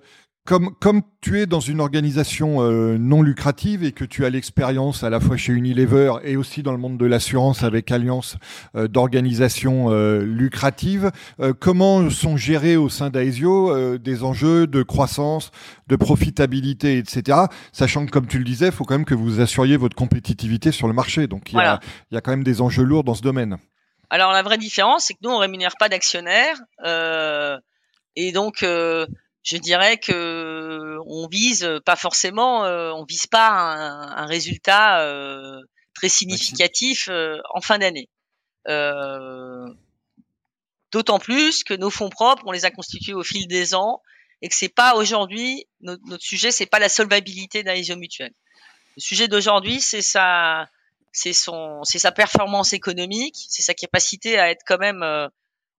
comme, comme tu es dans une organisation euh, non lucrative et que tu as l'expérience à la fois chez Unilever et aussi dans le monde de l'assurance avec Alliance euh, d'organisations euh, lucratives, comment sont gérés au sein d'Aesio des enjeux de croissance, de profitabilité, etc. Sachant que, comme tu le disais, il faut quand même que vous assuriez votre compétitivité sur le marché. Donc il y, a, il y a quand même des enjeux lourds dans ce domaine. Alors la vraie différence, c'est que nous, on rémunère pas d'actionnaires. et donc je dirais que on vise pas forcément, euh, on vise pas un, un résultat euh, très significatif euh, en fin d'année. D'autant plus que nos fonds propres, on les a constitués au fil des ans et que c'est pas aujourd'hui notre, notre, sujet, c'est pas la solvabilité d'Aesio Mutuel. Le sujet d'aujourd'hui, c'est sa, c'est son, c'est sa performance économique, c'est sa capacité à être quand même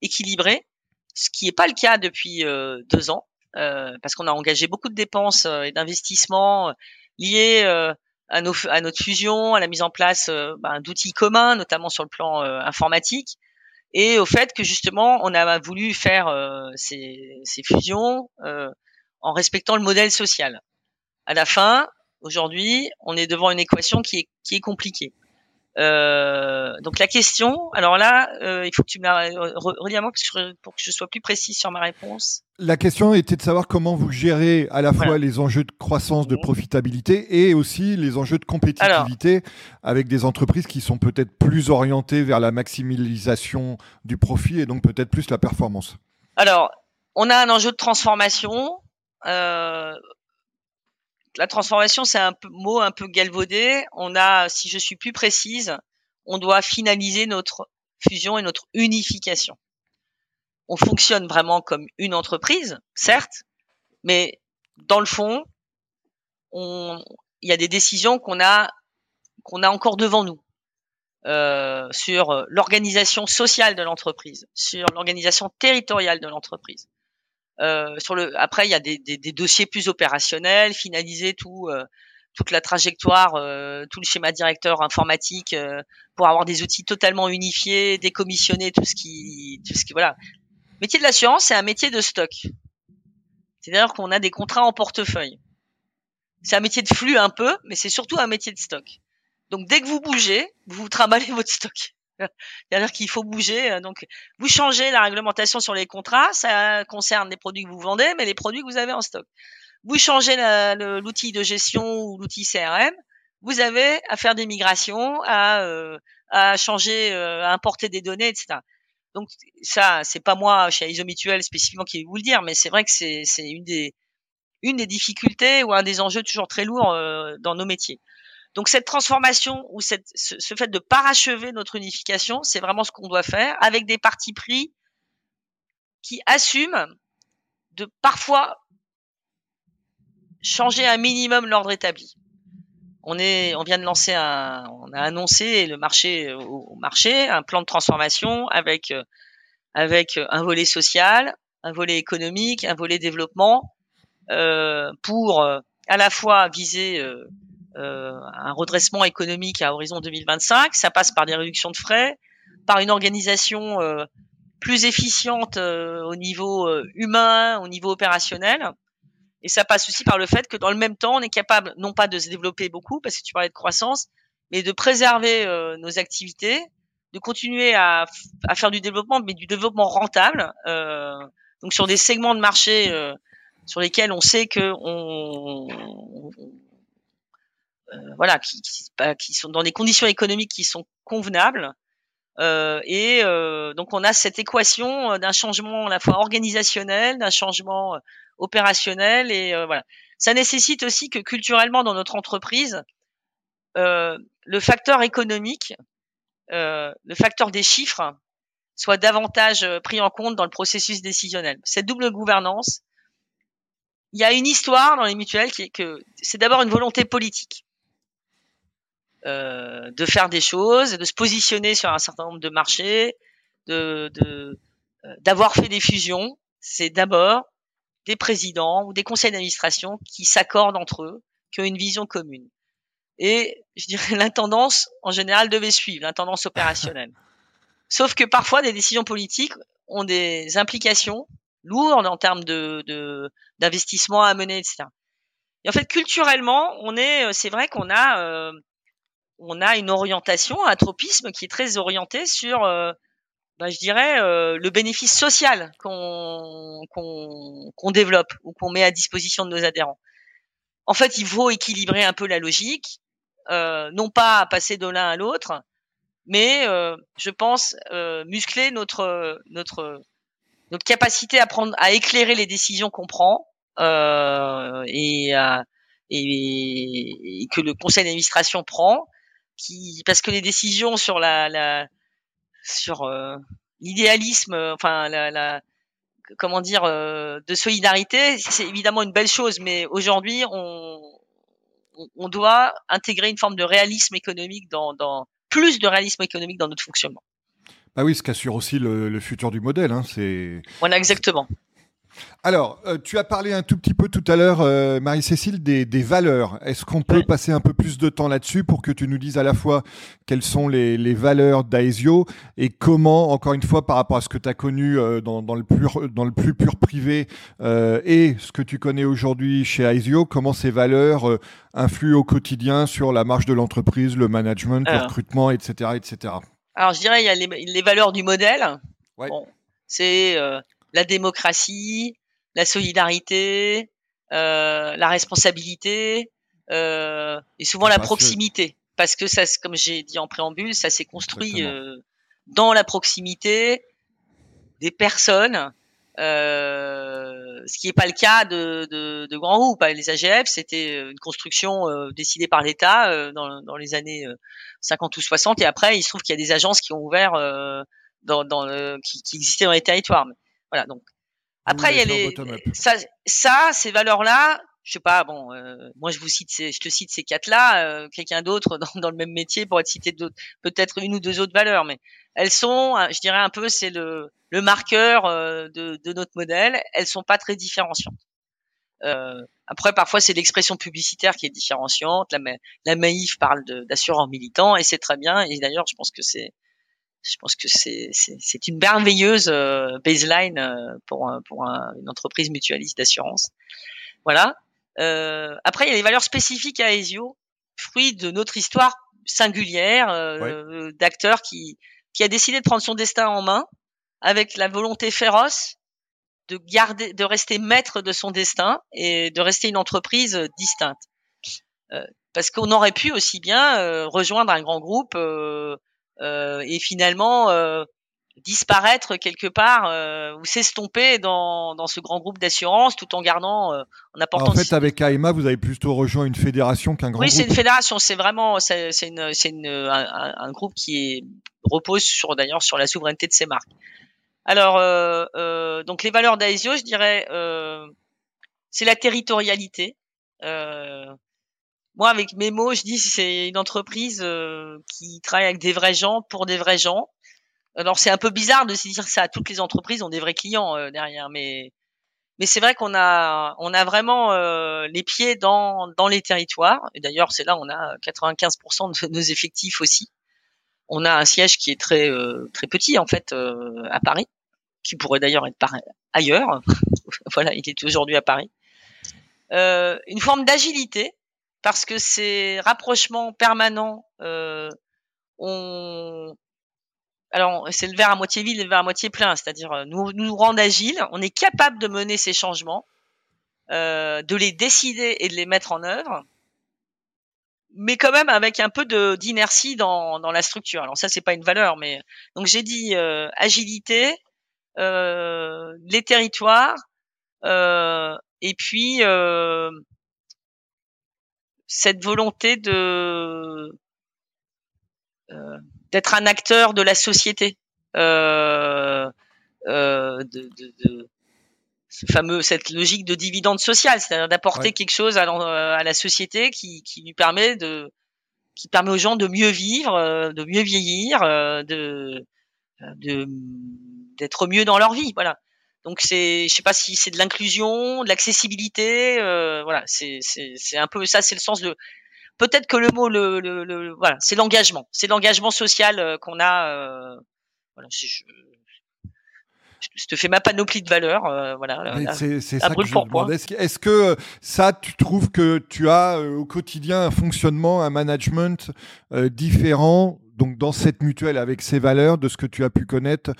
équilibré, ce qui n'est pas le cas depuis deux ans, parce qu'on a engagé beaucoup de dépenses et d'investissements liés à, nos, à notre fusion, à la mise en place ben, d'outils communs, notamment sur le plan informatique, et au fait que justement on a voulu faire ces, fusions en respectant le modèle social. À la fin, aujourd'hui, on est devant une équation qui est compliquée. Euh, donc la question, alors là, euh, il faut que tu me la relis à moi pour que je sois plus précis sur ma réponse. La question était de savoir comment vous gérez à la fois les enjeux de croissance, de mmh. profitabilité et aussi les enjeux de compétitivité avec des entreprises qui sont peut-être plus orientées vers la maximisation du profit et donc peut-être plus la performance. Alors, on a un enjeu de transformation. Euh, la transformation, c'est un mot un peu galvaudé. On a, si je suis plus précise, on doit finaliser notre fusion et notre unification. On fonctionne vraiment comme une entreprise, certes, mais dans le fond, il y a des décisions qu'on a qu'on a encore devant nous euh, sur l'organisation sociale de l'entreprise, sur l'organisation territoriale de l'entreprise, euh, sur le, après, il y a des, des, des, dossiers plus opérationnels, finaliser tout, euh, toute la trajectoire, euh, tout le schéma directeur informatique pour avoir des outils totalement unifiés, décommissionner tout ce qui, tout ce qui, voilà. métier de l'assurance, c'est un métier de stock. C'est-à-dire qu'on a des contrats en portefeuille. C'est un métier de flux un peu, mais c'est surtout un métier de stock. Donc dès que vous bougez, vous trimballez votre stock. C'est-à-dire qu'il faut bouger. Euh, donc, vous changez la réglementation sur les contrats, ça concerne les produits que vous vendez, mais les produits que vous avez en stock. Vous changez l'outil de gestion ou l'outil CRM, vous avez à faire des migrations, à, euh, à changer, euh, à importer des données, etc. Donc ça, c'est pas moi chez Isomituel spécifiquement qui vais vous le dire, mais c'est vrai que c'est une des une des difficultés ou un des enjeux toujours très lourds dans nos métiers. Donc cette transformation ou cette, ce, fait de parachever notre unification, c'est vraiment ce qu'on doit faire avec des partis pris qui assument de parfois changer un minimum l'ordre établi. On est, on vient de lancer un, on a annoncé le marché au, marché un plan de transformation avec avec un volet social, un volet économique, un volet développement euh, pour à la fois viser euh, euh, un redressement économique à horizon 2025. Ça passe par des réductions de frais, par une organisation euh, plus efficiente euh, au niveau humain, au niveau opérationnel. Et ça passe aussi par le fait que dans le même temps, on est capable non pas de se développer beaucoup, parce que tu parlais de croissance, mais de préserver nos activités, de continuer à, à, faire du développement, mais du développement rentable. Euh, donc sur des segments de marché euh, sur lesquels on sait que on, euh, voilà, qui, qui, sont dans des conditions économiques qui sont convenables. Euh, et euh, donc on a cette équation d'un changement à la fois organisationnel, d'un changement opérationnel, et voilà. Ça nécessite aussi que culturellement dans notre entreprise, le facteur économique, le facteur des chiffres, soit davantage pris en compte dans le processus décisionnel. Cette double gouvernance, il y a une histoire dans les mutuelles qui est que c'est d'abord une volonté politique. Euh, de faire des choses, de se positionner sur un certain nombre de marchés, de euh, d'avoir fait des fusions, c'est d'abord des présidents ou des conseils d'administration qui s'accordent entre eux, qui ont une vision commune. Et je dirais l'intendance en général devait suivre l'intendance opérationnelle. Sauf que parfois des décisions politiques ont des implications lourdes en termes de d'investissement à mener, etc. Et en fait, culturellement, on est, c'est vrai qu'on a euh, on a une orientation, un tropisme qui est très orienté sur, euh, bah, je dirais, euh, le bénéfice social qu'on qu'on développe ou qu'on met à disposition de nos adhérents. En fait, il faut équilibrer un peu la logique, euh, non pas passer de l'un à l'autre, mais je pense muscler notre notre notre capacité à prendre, à éclairer les décisions qu'on prend et, et, et, que le conseil d'administration prend qui parce que les décisions sur la, la sur euh, l'idéalisme, enfin la, la, comment dire euh, de solidarité, c'est évidemment une belle chose, mais aujourd'hui on on doit intégrer une forme de réalisme économique dans, dans plus de réalisme économique dans notre fonctionnement. Ah oui, ce qu'assure aussi le, futur du modèle. Hein, c'est. Voilà, exactement. Alors, euh, tu as parlé un tout petit peu tout à l'heure, euh, Marie-Cécile, des, valeurs. Est-ce qu'on peut passer un peu plus de temps là-dessus pour que tu nous dises à la fois quelles sont les, valeurs d'Aesio et comment, encore une fois, par rapport à ce que tu as connu euh, dans, le pur, dans le plus pur privé et ce que tu connais aujourd'hui chez Aesio, comment ces valeurs influent au quotidien sur la marche de l'entreprise, le management, le recrutement, etc., etc. Alors, je dirais, il y a les, valeurs du modèle. c'est la démocratie, la solidarité, euh, la responsabilité euh, et souvent la proximité. Parce que ça, comme j'ai dit en préambule, ça s'est construit euh, dans la proximité des personnes, euh, ce qui n'est pas le cas de, de, de grands groupes. Les AGF, c'était une construction euh, décidée par l'État euh, dans, dans, les années 50 ou 60, et après, il se trouve qu'il y a des agences qui ont ouvert, dans, dans qui, qui, existaient dans les territoires. Voilà, donc après il y a les ça, ça ces valeurs là, je sais pas bon euh, moi je vous cite ces, je te cite ces quatre là, euh, quelqu'un d'autre dans, dans, le même métier pourrait te citer d'autres peut-être une ou deux autres valeurs mais elles sont je dirais un peu c'est le le marqueur euh, de, de notre modèle, elles sont pas très différenciantes. Euh, après, parfois, c'est l'expression publicitaire qui est différenciante. La, la Maïf parle d'assurant militant et c'est très bien. Et d'ailleurs, je pense que c'est je pense que c'est une merveilleuse euh, baseline euh, pour pour une entreprise mutualiste d'assurance. Voilà. Euh, après, il y a les valeurs spécifiques à Aesio, fruit de notre histoire singulière euh, d'acteur qui qui a décidé de prendre son destin en main avec la volonté féroce de garder, de rester maître de son destin et de rester une entreprise distincte. Euh, parce qu'on aurait pu aussi bien rejoindre un grand groupe euh, et finalement euh, disparaître quelque part euh, ou s'estomper dans, dans ce grand groupe d'assurance tout en gardant en apportant. En fait, avec AEMA, vous avez plutôt rejoint une fédération qu'un grand oui, groupe. Oui, c'est une fédération. C'est vraiment c'est une c'est une un, un, groupe qui est, repose sur d'ailleurs sur la souveraineté de ses marques. Alors euh, euh, donc les valeurs d'Aesio, je dirais, euh, c'est la territorialité. Euh, moi, avec mes mots, je dis c'est une entreprise euh, qui travaille avec des vrais gens pour des vrais gens. Alors c'est un peu bizarre de se dire ça. Toutes les entreprises ont des vrais clients euh, derrière, mais mais c'est vrai qu'on a on a vraiment euh, les pieds dans dans les territoires. Et d'ailleurs, c'est là on a 95% de nos effectifs aussi. On a un siège qui est très très petit en fait à Paris, qui pourrait d'ailleurs être ailleurs. voilà, il est aujourd'hui à Paris. une forme d'agilité parce que ces rapprochements permanents euh, on alors c'est le verre à moitié vide, le verre à moitié plein, c'est-à-dire euh, nous nous rendre agiles, on est capable de mener ces changements, euh, de les décider et de les mettre en œuvre, mais quand même avec un peu de d'inertie dans, dans la structure. Alors ça c'est pas une valeur, mais donc j'ai dit euh, agilité, euh, les territoires, euh, et puis euh, cette volonté de euh, d'être un acteur de la société, euh, euh, de, de, de, ce fameux cette logique de dividende social, c'est-à-dire d'apporter quelque chose à, à, la société qui, qui lui permet de qui permet aux gens de mieux vivre, de mieux vieillir, de de d'être mieux dans leur vie, voilà. Donc c'est, je sais pas si c'est de l'inclusion, de l'accessibilité, euh, voilà, c'est c'est un peu ça, c'est le sens de. Peut-être que le mot, le, le, le voilà, c'est l'engagement, c'est l'engagement social euh, qu'on a. Euh, voilà, je, je, te fais ma panoplie de valeurs, voilà. C'est ça que je demandais. Est-ce que ça, tu trouves que tu as au quotidien un fonctionnement, un management différent donc dans cette mutuelle avec ses valeurs de ce que tu as pu connaître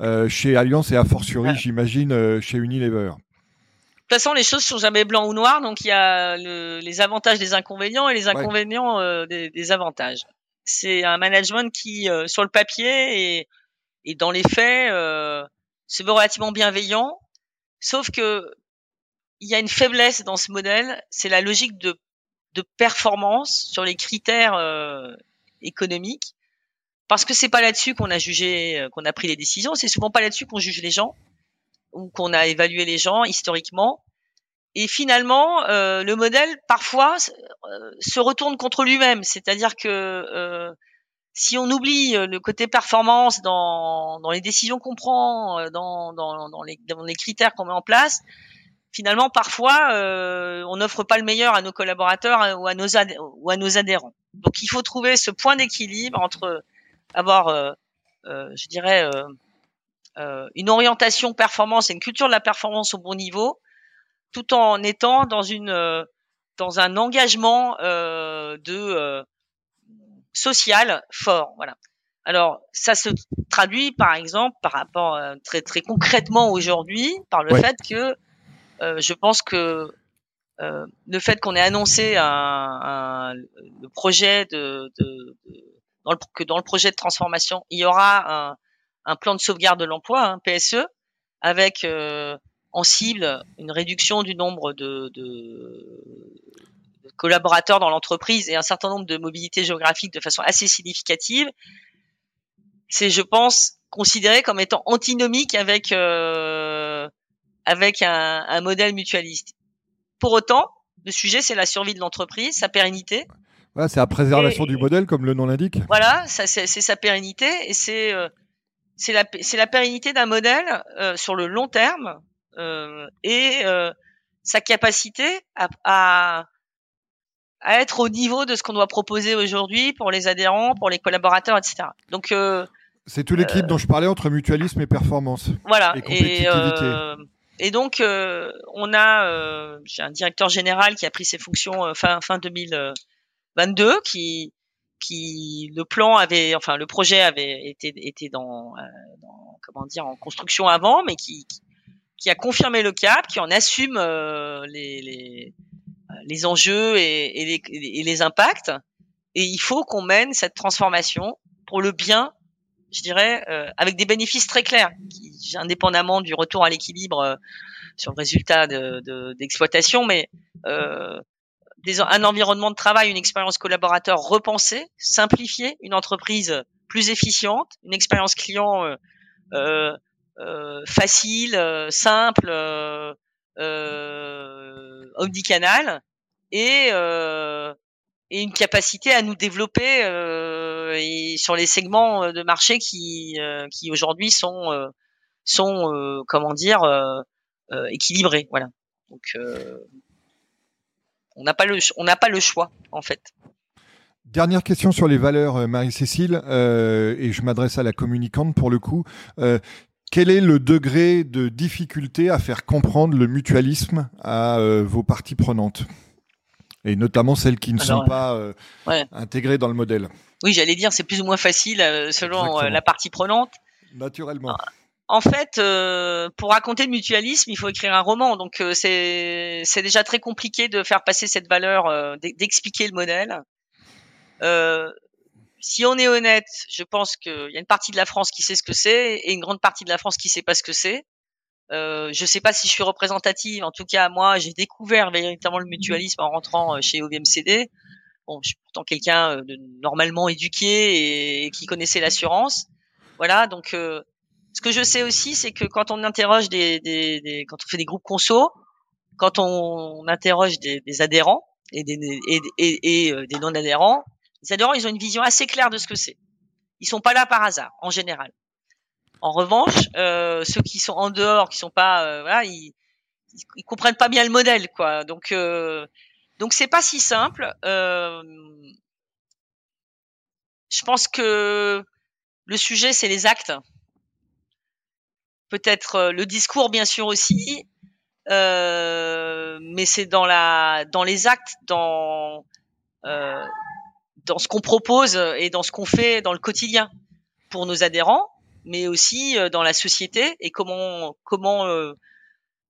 euh, chez Alliance et a fortiori, j'imagine, euh, chez Unilever. De toute façon, les choses sont jamais blanc ou noir, donc il y a les avantages des inconvénients et les inconvénients euh, des, avantages. C'est un management qui, sur le papier et, et dans les faits, se veut relativement bienveillant, sauf que il y a une faiblesse dans ce modèle, c'est la logique de, de performance sur les critères économiques parce que c'est pas là-dessus qu'on a jugé, euh, qu'on a pris les décisions. C'est souvent pas là-dessus qu'on juge les gens ou qu'on a évalué les gens historiquement. Et finalement, euh, le modèle parfois euh, se retourne contre lui-même. C'est-à-dire que si on oublie le côté performance dans, dans les décisions qu'on prend, dans, dans, dans, les, dans les critères qu'on met en place, finalement, parfois, euh, on n'offre pas le meilleur à nos collaborateurs ou à nos, ou à nos adhérents. Donc, il faut trouver ce point d'équilibre entre avoir, euh, euh, je dirais, une orientation performance et une culture de la performance au bon niveau, tout en étant dans une dans un engagement de social fort. Voilà. Alors, ça se traduit, par exemple, par rapport très très concrètement aujourd'hui, par le fait que euh, je pense que euh, le fait qu'on ait annoncé un, un, le projet de, de, de dans le, que dans le projet de transformation, il y aura un, un plan de sauvegarde de l'emploi, un PSE, avec euh, en cible une réduction du nombre de, de, de collaborateurs dans l'entreprise et un certain nombre de mobilités géographiques de façon assez significative. C'est, je pense, considéré comme étant antinomique avec euh, avec un, un modèle mutualiste. Pour autant, le sujet, c'est la survie de l'entreprise, sa pérennité. Voilà, c'est la préservation du modèle, comme le nom l'indique. Voilà, c'est, sa pérennité et c'est euh, c'est la c'est la pérennité d'un modèle euh, sur le long terme euh, et euh, sa capacité à, à, à être au niveau de ce qu'on doit proposer aujourd'hui pour les adhérents, pour les collaborateurs, etc. Donc euh, c'est tout l'équilibre dont je parlais entre mutualisme et performance. Voilà. Et compétitivité. Et, et donc, euh, on a, euh, j'ai un directeur général qui a pris ses fonctions euh, fin fin 2022, qui qui le plan avait, enfin le projet avait été était dans, dans comment dire en construction avant, mais qui qui a confirmé le cap, qui en assume les, les les enjeux et, et, les, et les impacts. Et il faut qu'on mène cette transformation pour le bien je dirais, euh, avec des bénéfices très clairs, indépendamment du retour à l'équilibre euh, sur le résultat d'exploitation, de, mais euh, des, un environnement de travail, une expérience collaborateur repensée, simplifiée, une entreprise plus efficiente, une expérience client euh, euh, facile, simple, omnicanal, et et une capacité à nous développer euh, et sur les segments euh, de marché qui euh, qui aujourd'hui sont euh, sont euh, comment dire équilibrés voilà. Donc on n'a pas le on n'a pas le choix en fait Dernière question sur les valeurs, Marie-Cécile, euh, et je m'adresse à la communicante pour le coup. Euh, quel est le degré de difficulté à faire comprendre le mutualisme à euh, vos parties prenantes? Et notamment celles qui ne sont pas euh, ouais. intégrées dans le modèle. Oui, j'allais dire, c'est plus ou moins facile euh, selon euh, la partie prenante. Naturellement. En fait, euh, pour raconter le mutualisme, il faut écrire un roman. Donc, euh, c'est c'est déjà très compliqué de faire passer cette valeur, euh, d'expliquer le modèle. si on est honnête, je pense qu'il y a une partie de la France qui sait ce que c'est et une grande partie de la France qui sait pas ce que c'est. Euh, je sais pas si je suis représentative. En tout cas, moi, j'ai découvert véritablement le mutualisme en rentrant euh, chez OVMCD. Bon, je suis pourtant quelqu'un euh, de normalement éduqué et, qui connaissait l'assurance. Voilà. Donc, euh, ce que je sais aussi, c'est que quand on interroge des, des, des, quand on fait des groupes conso, quand on, interroge des, des, adhérents et des, et, et, et des non-adhérents, les adhérents, ils ont une vision assez claire de ce que c'est. Ils sont pas là par hasard, en général. En revanche, euh, ceux qui sont en dehors, qui sont pas, euh, voilà, ils, ils, comprennent pas bien le modèle, quoi. Donc, euh, donc c'est pas si simple. Euh, je pense que le sujet, c'est les actes. Peut-être euh, le discours, bien sûr aussi, euh, mais c'est dans la, dans les actes, dans dans ce qu'on propose et dans ce qu'on fait dans le quotidien pour nos adhérents mais aussi euh, dans la société et comment comment euh,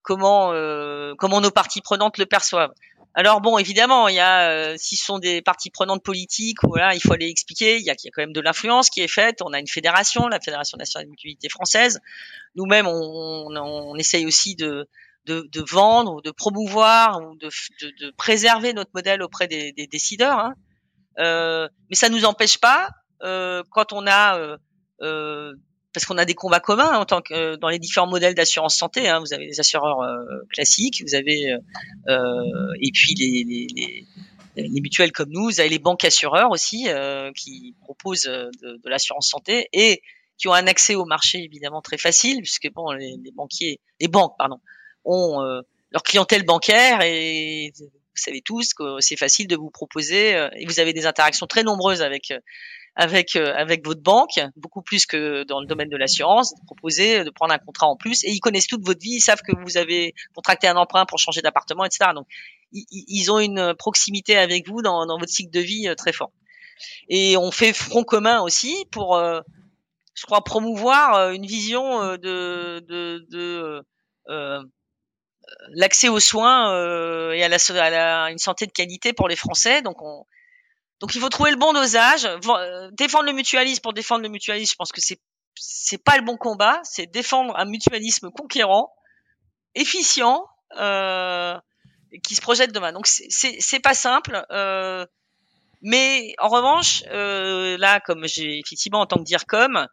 comment euh, comment nos parties prenantes le perçoivent. Alors bon, évidemment, il y a euh, sont des parties prenantes politiques, voilà, il faut aller expliquer. Il y a, il y a quand même de l'influence qui est faite. On a une fédération, la Fédération nationale de mutualité française. Nous-mêmes, on, on, on, essaye aussi de, de, de vendre, de promouvoir, ou de, de, préserver notre modèle auprès des, des décideurs. Hein. Euh, mais ça nous empêche pas, euh, quand on a euh, parce qu'on a des combats communs hein, en tant que euh, dans les différents modèles d'assurance santé. Hein, vous avez les assureurs euh, classiques, vous avez euh, et puis les, les, les les mutuelles comme nous, vous avez les banques assureurs aussi qui proposent de, de l'assurance santé et qui ont un accès au marché évidemment très facile puisque bon les, les banquiers, les banques pardon, ont leur clientèle bancaire et vous savez tous que c'est facile de vous proposer et vous avez des interactions très nombreuses avec avec euh, avec votre banque, beaucoup plus que dans le domaine de l'assurance, proposer de prendre un contrat en plus. Et ils connaissent toute votre vie, ils savent que vous avez contracté un emprunt pour changer d'appartement, etc. Donc ils, ont une proximité avec vous dans, dans votre cycle de vie euh, très fort. Et on fait front commun aussi pour, euh, je crois, promouvoir une vision de, de, de euh, l'accès aux soins et à, la, à la, une santé de qualité pour les Français. Donc on, donc il faut trouver le bon dosage. Euh, défendre le mutualisme pour défendre le mutualisme, je pense que c'est c'est pas le bon combat. C'est défendre un mutualisme conquérant, efficient, euh, qui se projette demain. Donc c'est c'est pas simple. Euh, mais en revanche, euh, là, comme j'ai effectivement en tant que dire comme,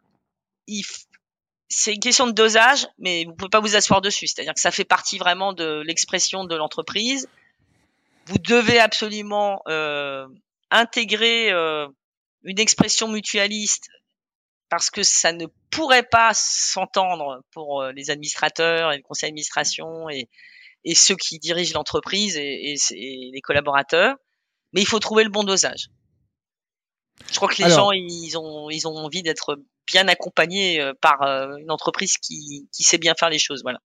c'est une question de dosage, mais vous pouvez pas vous asseoir dessus. C'est-à-dire que ça fait partie vraiment de l'expression de l'entreprise. Vous devez absolument euh, intégrer euh, une expression mutualiste parce que ça ne pourrait pas s'entendre pour euh, les administrateurs et le conseil d'administration et, et ceux qui dirigent l'entreprise et, et, les collaborateurs. Mais il faut trouver le bon dosage. Je crois que les gens, ils ont, ils ont envie d'être bien accompagnés euh, par une entreprise qui, qui sait bien faire les choses. Voilà.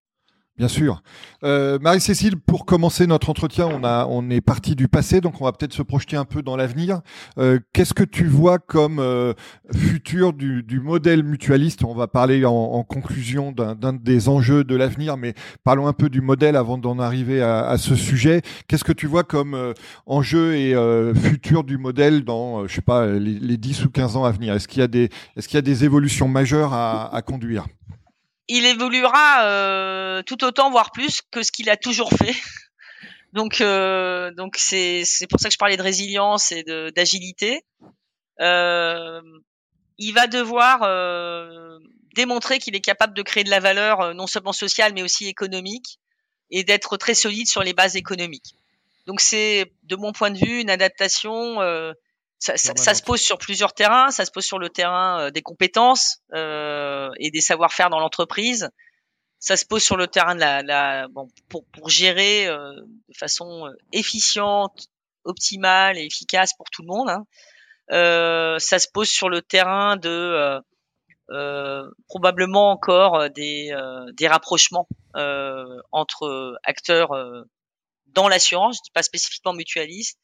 Bien sûr. Euh, Marie-Cécile, pour commencer notre entretien, on, a, on est parti du passé, donc on va peut-être se projeter un peu dans l'avenir. Euh, Qu'est-ce que tu vois comme euh, futur du, du, modèle mutualiste? On va parler en, conclusion d'un des enjeux de l'avenir, mais parlons un peu du modèle avant d'en arriver à, ce sujet. Qu'est-ce que tu vois comme enjeu et futur du modèle dans, je sais pas, les, les, 10 ou 15 ans à venir? Est-ce qu'il y, a des, est -ce qu'il y a des évolutions majeures à conduire? Il évoluera euh, tout autant, voire plus, que ce qu'il a toujours fait. donc, euh, donc c'est c'est pour ça que je parlais de résilience et d'agilité. Euh, il va devoir euh, démontrer qu'il est capable de créer de la valeur euh, non seulement sociale mais aussi économique et d'être très solide sur les bases économiques. Donc c'est de mon point de vue une adaptation euh, ça, ça, se pose sur plusieurs terrains. Ça se pose sur le terrain euh, des compétences euh, et des savoir-faire dans l'entreprise. Ça se pose sur le terrain de la, la bon, pour, pour gérer euh, de façon euh, efficiente, optimale et efficace pour tout le monde. Hein. Euh, ça se pose sur le terrain de probablement encore des, des rapprochements entre acteurs dans l'assurance. Je dis pas spécifiquement mutualistes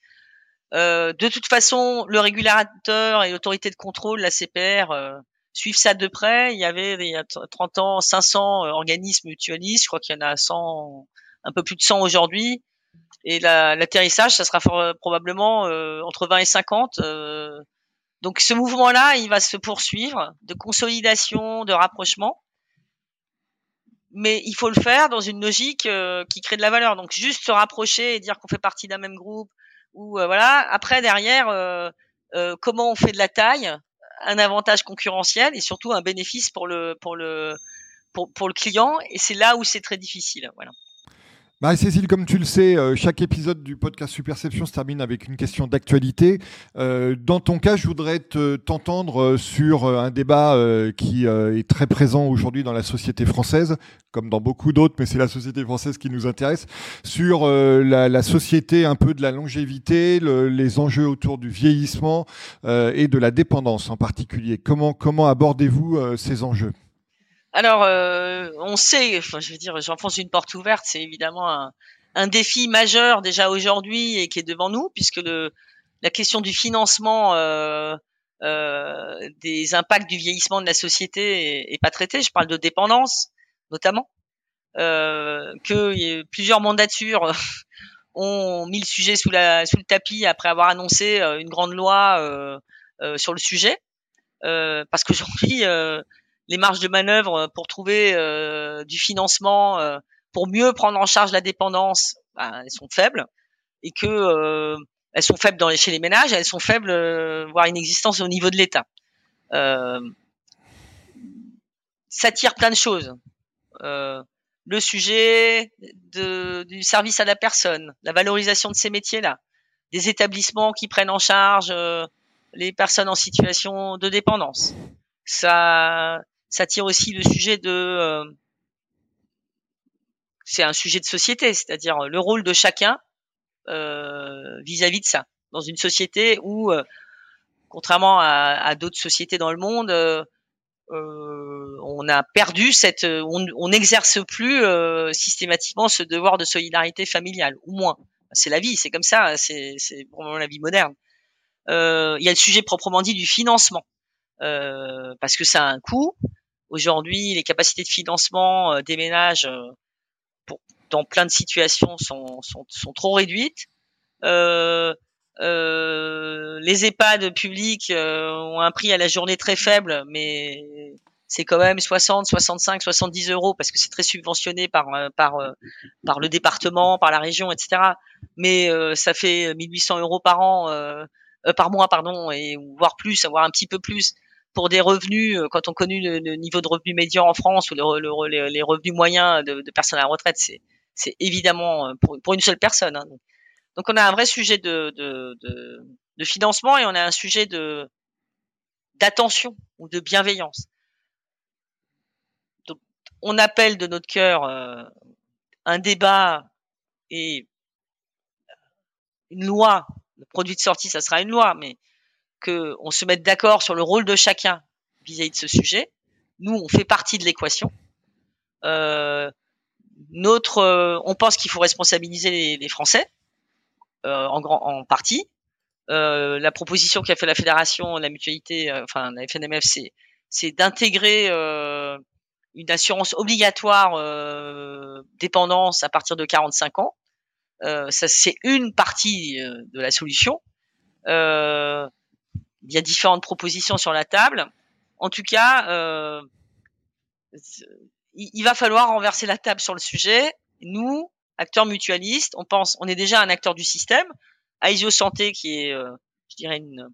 euh, de toute façon, le régulateur et l'autorité de contrôle, la CPR, euh, suivent ça de près. Il y avait il y a 30 ans 500 euh, organismes mutualistes. Je crois qu'il y en a 100, un peu plus de 100 aujourd'hui. Et l'atterrissage, ça sera probablement entre 20 et 50. donc ce mouvement-là, il va se poursuivre de consolidation, de rapprochement. Mais il faut le faire dans une logique qui crée de la valeur. Donc juste se rapprocher et dire qu'on fait partie d'un même groupe, ou euh, voilà. Après derrière, euh, euh, comment on fait de la taille, un avantage concurrentiel et surtout un bénéfice pour le pour le pour, pour le client. Et c'est là où c'est très difficile. Voilà. Marie-Cécile, comme tu le sais, euh, chaque épisode du podcast Superception se termine avec une question d'actualité. Euh, dans ton cas, je voudrais t'entendre euh, sur un débat qui est très présent aujourd'hui dans la société française, comme dans beaucoup d'autres, mais c'est la société française qui nous intéresse, sur la, société un peu de la longévité, le, les enjeux autour du vieillissement et de la dépendance en particulier. Comment, comment abordez-vous ces enjeux? Alors, euh, on sait, je veux dire, j'enfonce une porte ouverte, c'est évidemment un, défi majeur déjà aujourd'hui et qui est devant nous, puisque le, la question du financement euh, euh, des impacts du vieillissement de la société est, pas traitée. Je parle de dépendance, notamment, que plusieurs mandatures ont mis le sujet sous, sous le tapis après avoir annoncé une grande loi sur le sujet, parce qu'aujourd'hui les marges de manœuvre pour trouver euh, du financement euh, pour mieux prendre en charge la dépendance, bah, elles sont faibles et que euh, elles sont faibles dans les, chez les ménages, elles sont faibles, voire inexistantes au niveau de l'État. ça tire plein de choses. le sujet du service à la personne, la valorisation de ces métiers-là, des établissements qui prennent en charge les personnes en situation de dépendance. Ça, ça tire aussi le sujet de, c'est un sujet de société, c'est-à-dire le rôle de chacun vis-à-vis de ça, dans une société où, contrairement à, d'autres sociétés dans le monde, euh, on a perdu cette, on n'exerce plus euh, systématiquement ce devoir de solidarité familiale, ou moins. C'est la vie, c'est comme ça, c'est vraiment la vie moderne. Euh, il y a le sujet proprement dit du financement, parce que ça a un coût. Aujourd'hui, les capacités de financement des ménages, pour, dans plein de situations, sont, sont, sont trop réduites. Euh, euh, les EHPAD publics euh, ont un prix à la journée très faible, mais c'est quand même 60, 65, 70 euros parce que c'est très subventionné par euh, par par le département, par la région, etc. Mais ça fait 1800 euros par an, par mois, pardon, et voire plus, voire un petit peu plus pour des revenus. Quand on connaît le, niveau de revenu médian en France ou le, les revenus moyens de, personnes à la retraite, c'est évidemment pour, pour, une seule personne. Hein, donc on a un vrai sujet de financement et on a un sujet de d'attention ou de bienveillance. Donc on appelle de notre cœur euh, un débat et une loi. Le produit de sortie, ça sera une loi, mais que on se mette d'accord sur le rôle de chacun vis-à-vis de ce sujet. Nous, on fait partie de l'équation. Euh, notre, euh, on pense qu'il faut responsabiliser les, Français euh, en, grand, en partie. La proposition qu'a fait la fédération, la mutualité, enfin la FNMF, c'est c'est d'intégrer une assurance obligatoire dépendance à partir de 45 ans. ça c'est une partie de la solution. Il y a différentes propositions sur la table. En tout cas, il, il, va falloir renverser la table sur le sujet. Nous, acteur mutualiste. On pense, on est déjà un acteur du système. Aisio Santé, qui est, euh, je dirais, une,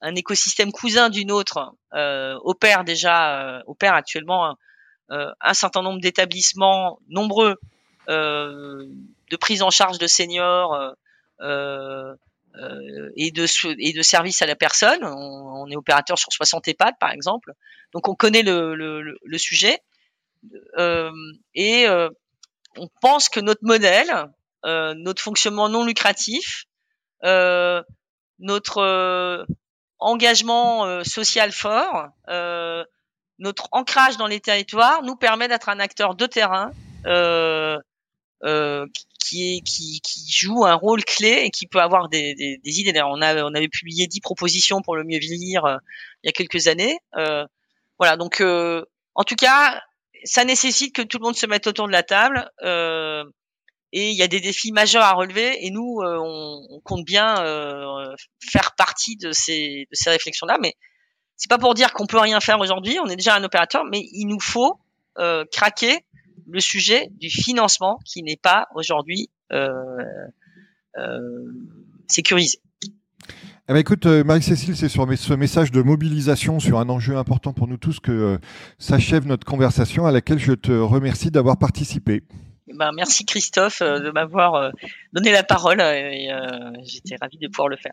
un écosystème cousin d'une autre, euh, opère déjà, euh, opère actuellement euh, un certain nombre d'établissements nombreux de prise en charge de seniors. Et de et de services à la personne. On, est opérateur sur 60 EHPAD par exemple, donc on connaît le, le, le sujet. Euh, et on pense que notre modèle, euh, notre fonctionnement non lucratif, euh, notre euh, engagement social fort, notre ancrage dans les territoires nous permet d'être un acteur de terrain qui, est, qui, qui, joue un rôle clé et qui peut avoir des, des, des idées. On, a, on avait publié dix propositions pour le mieux vieillir il y a quelques années. voilà, donc en tout cas, ça nécessite que tout le monde se mette autour de la table. Euh, et il y a des défis majeurs à relever. Et nous, euh, on, on, compte bien euh, faire partie de ces, de ces réflexions-là. Mais c'est pas pour dire qu'on peut rien faire aujourd'hui. On est déjà un opérateur, mais il nous faut euh, craquer le sujet du financement qui n'est pas aujourd'hui sécurisé. Eh ben, écoute, euh, Marie-Cécile, c'est sur ce message de mobilisation sur un enjeu important pour nous tous que euh, s'achève notre conversation à laquelle je te remercie d'avoir participé. Eh ben, merci Christophe euh, de m'avoir donné la parole et j'étais ravi de pouvoir le faire.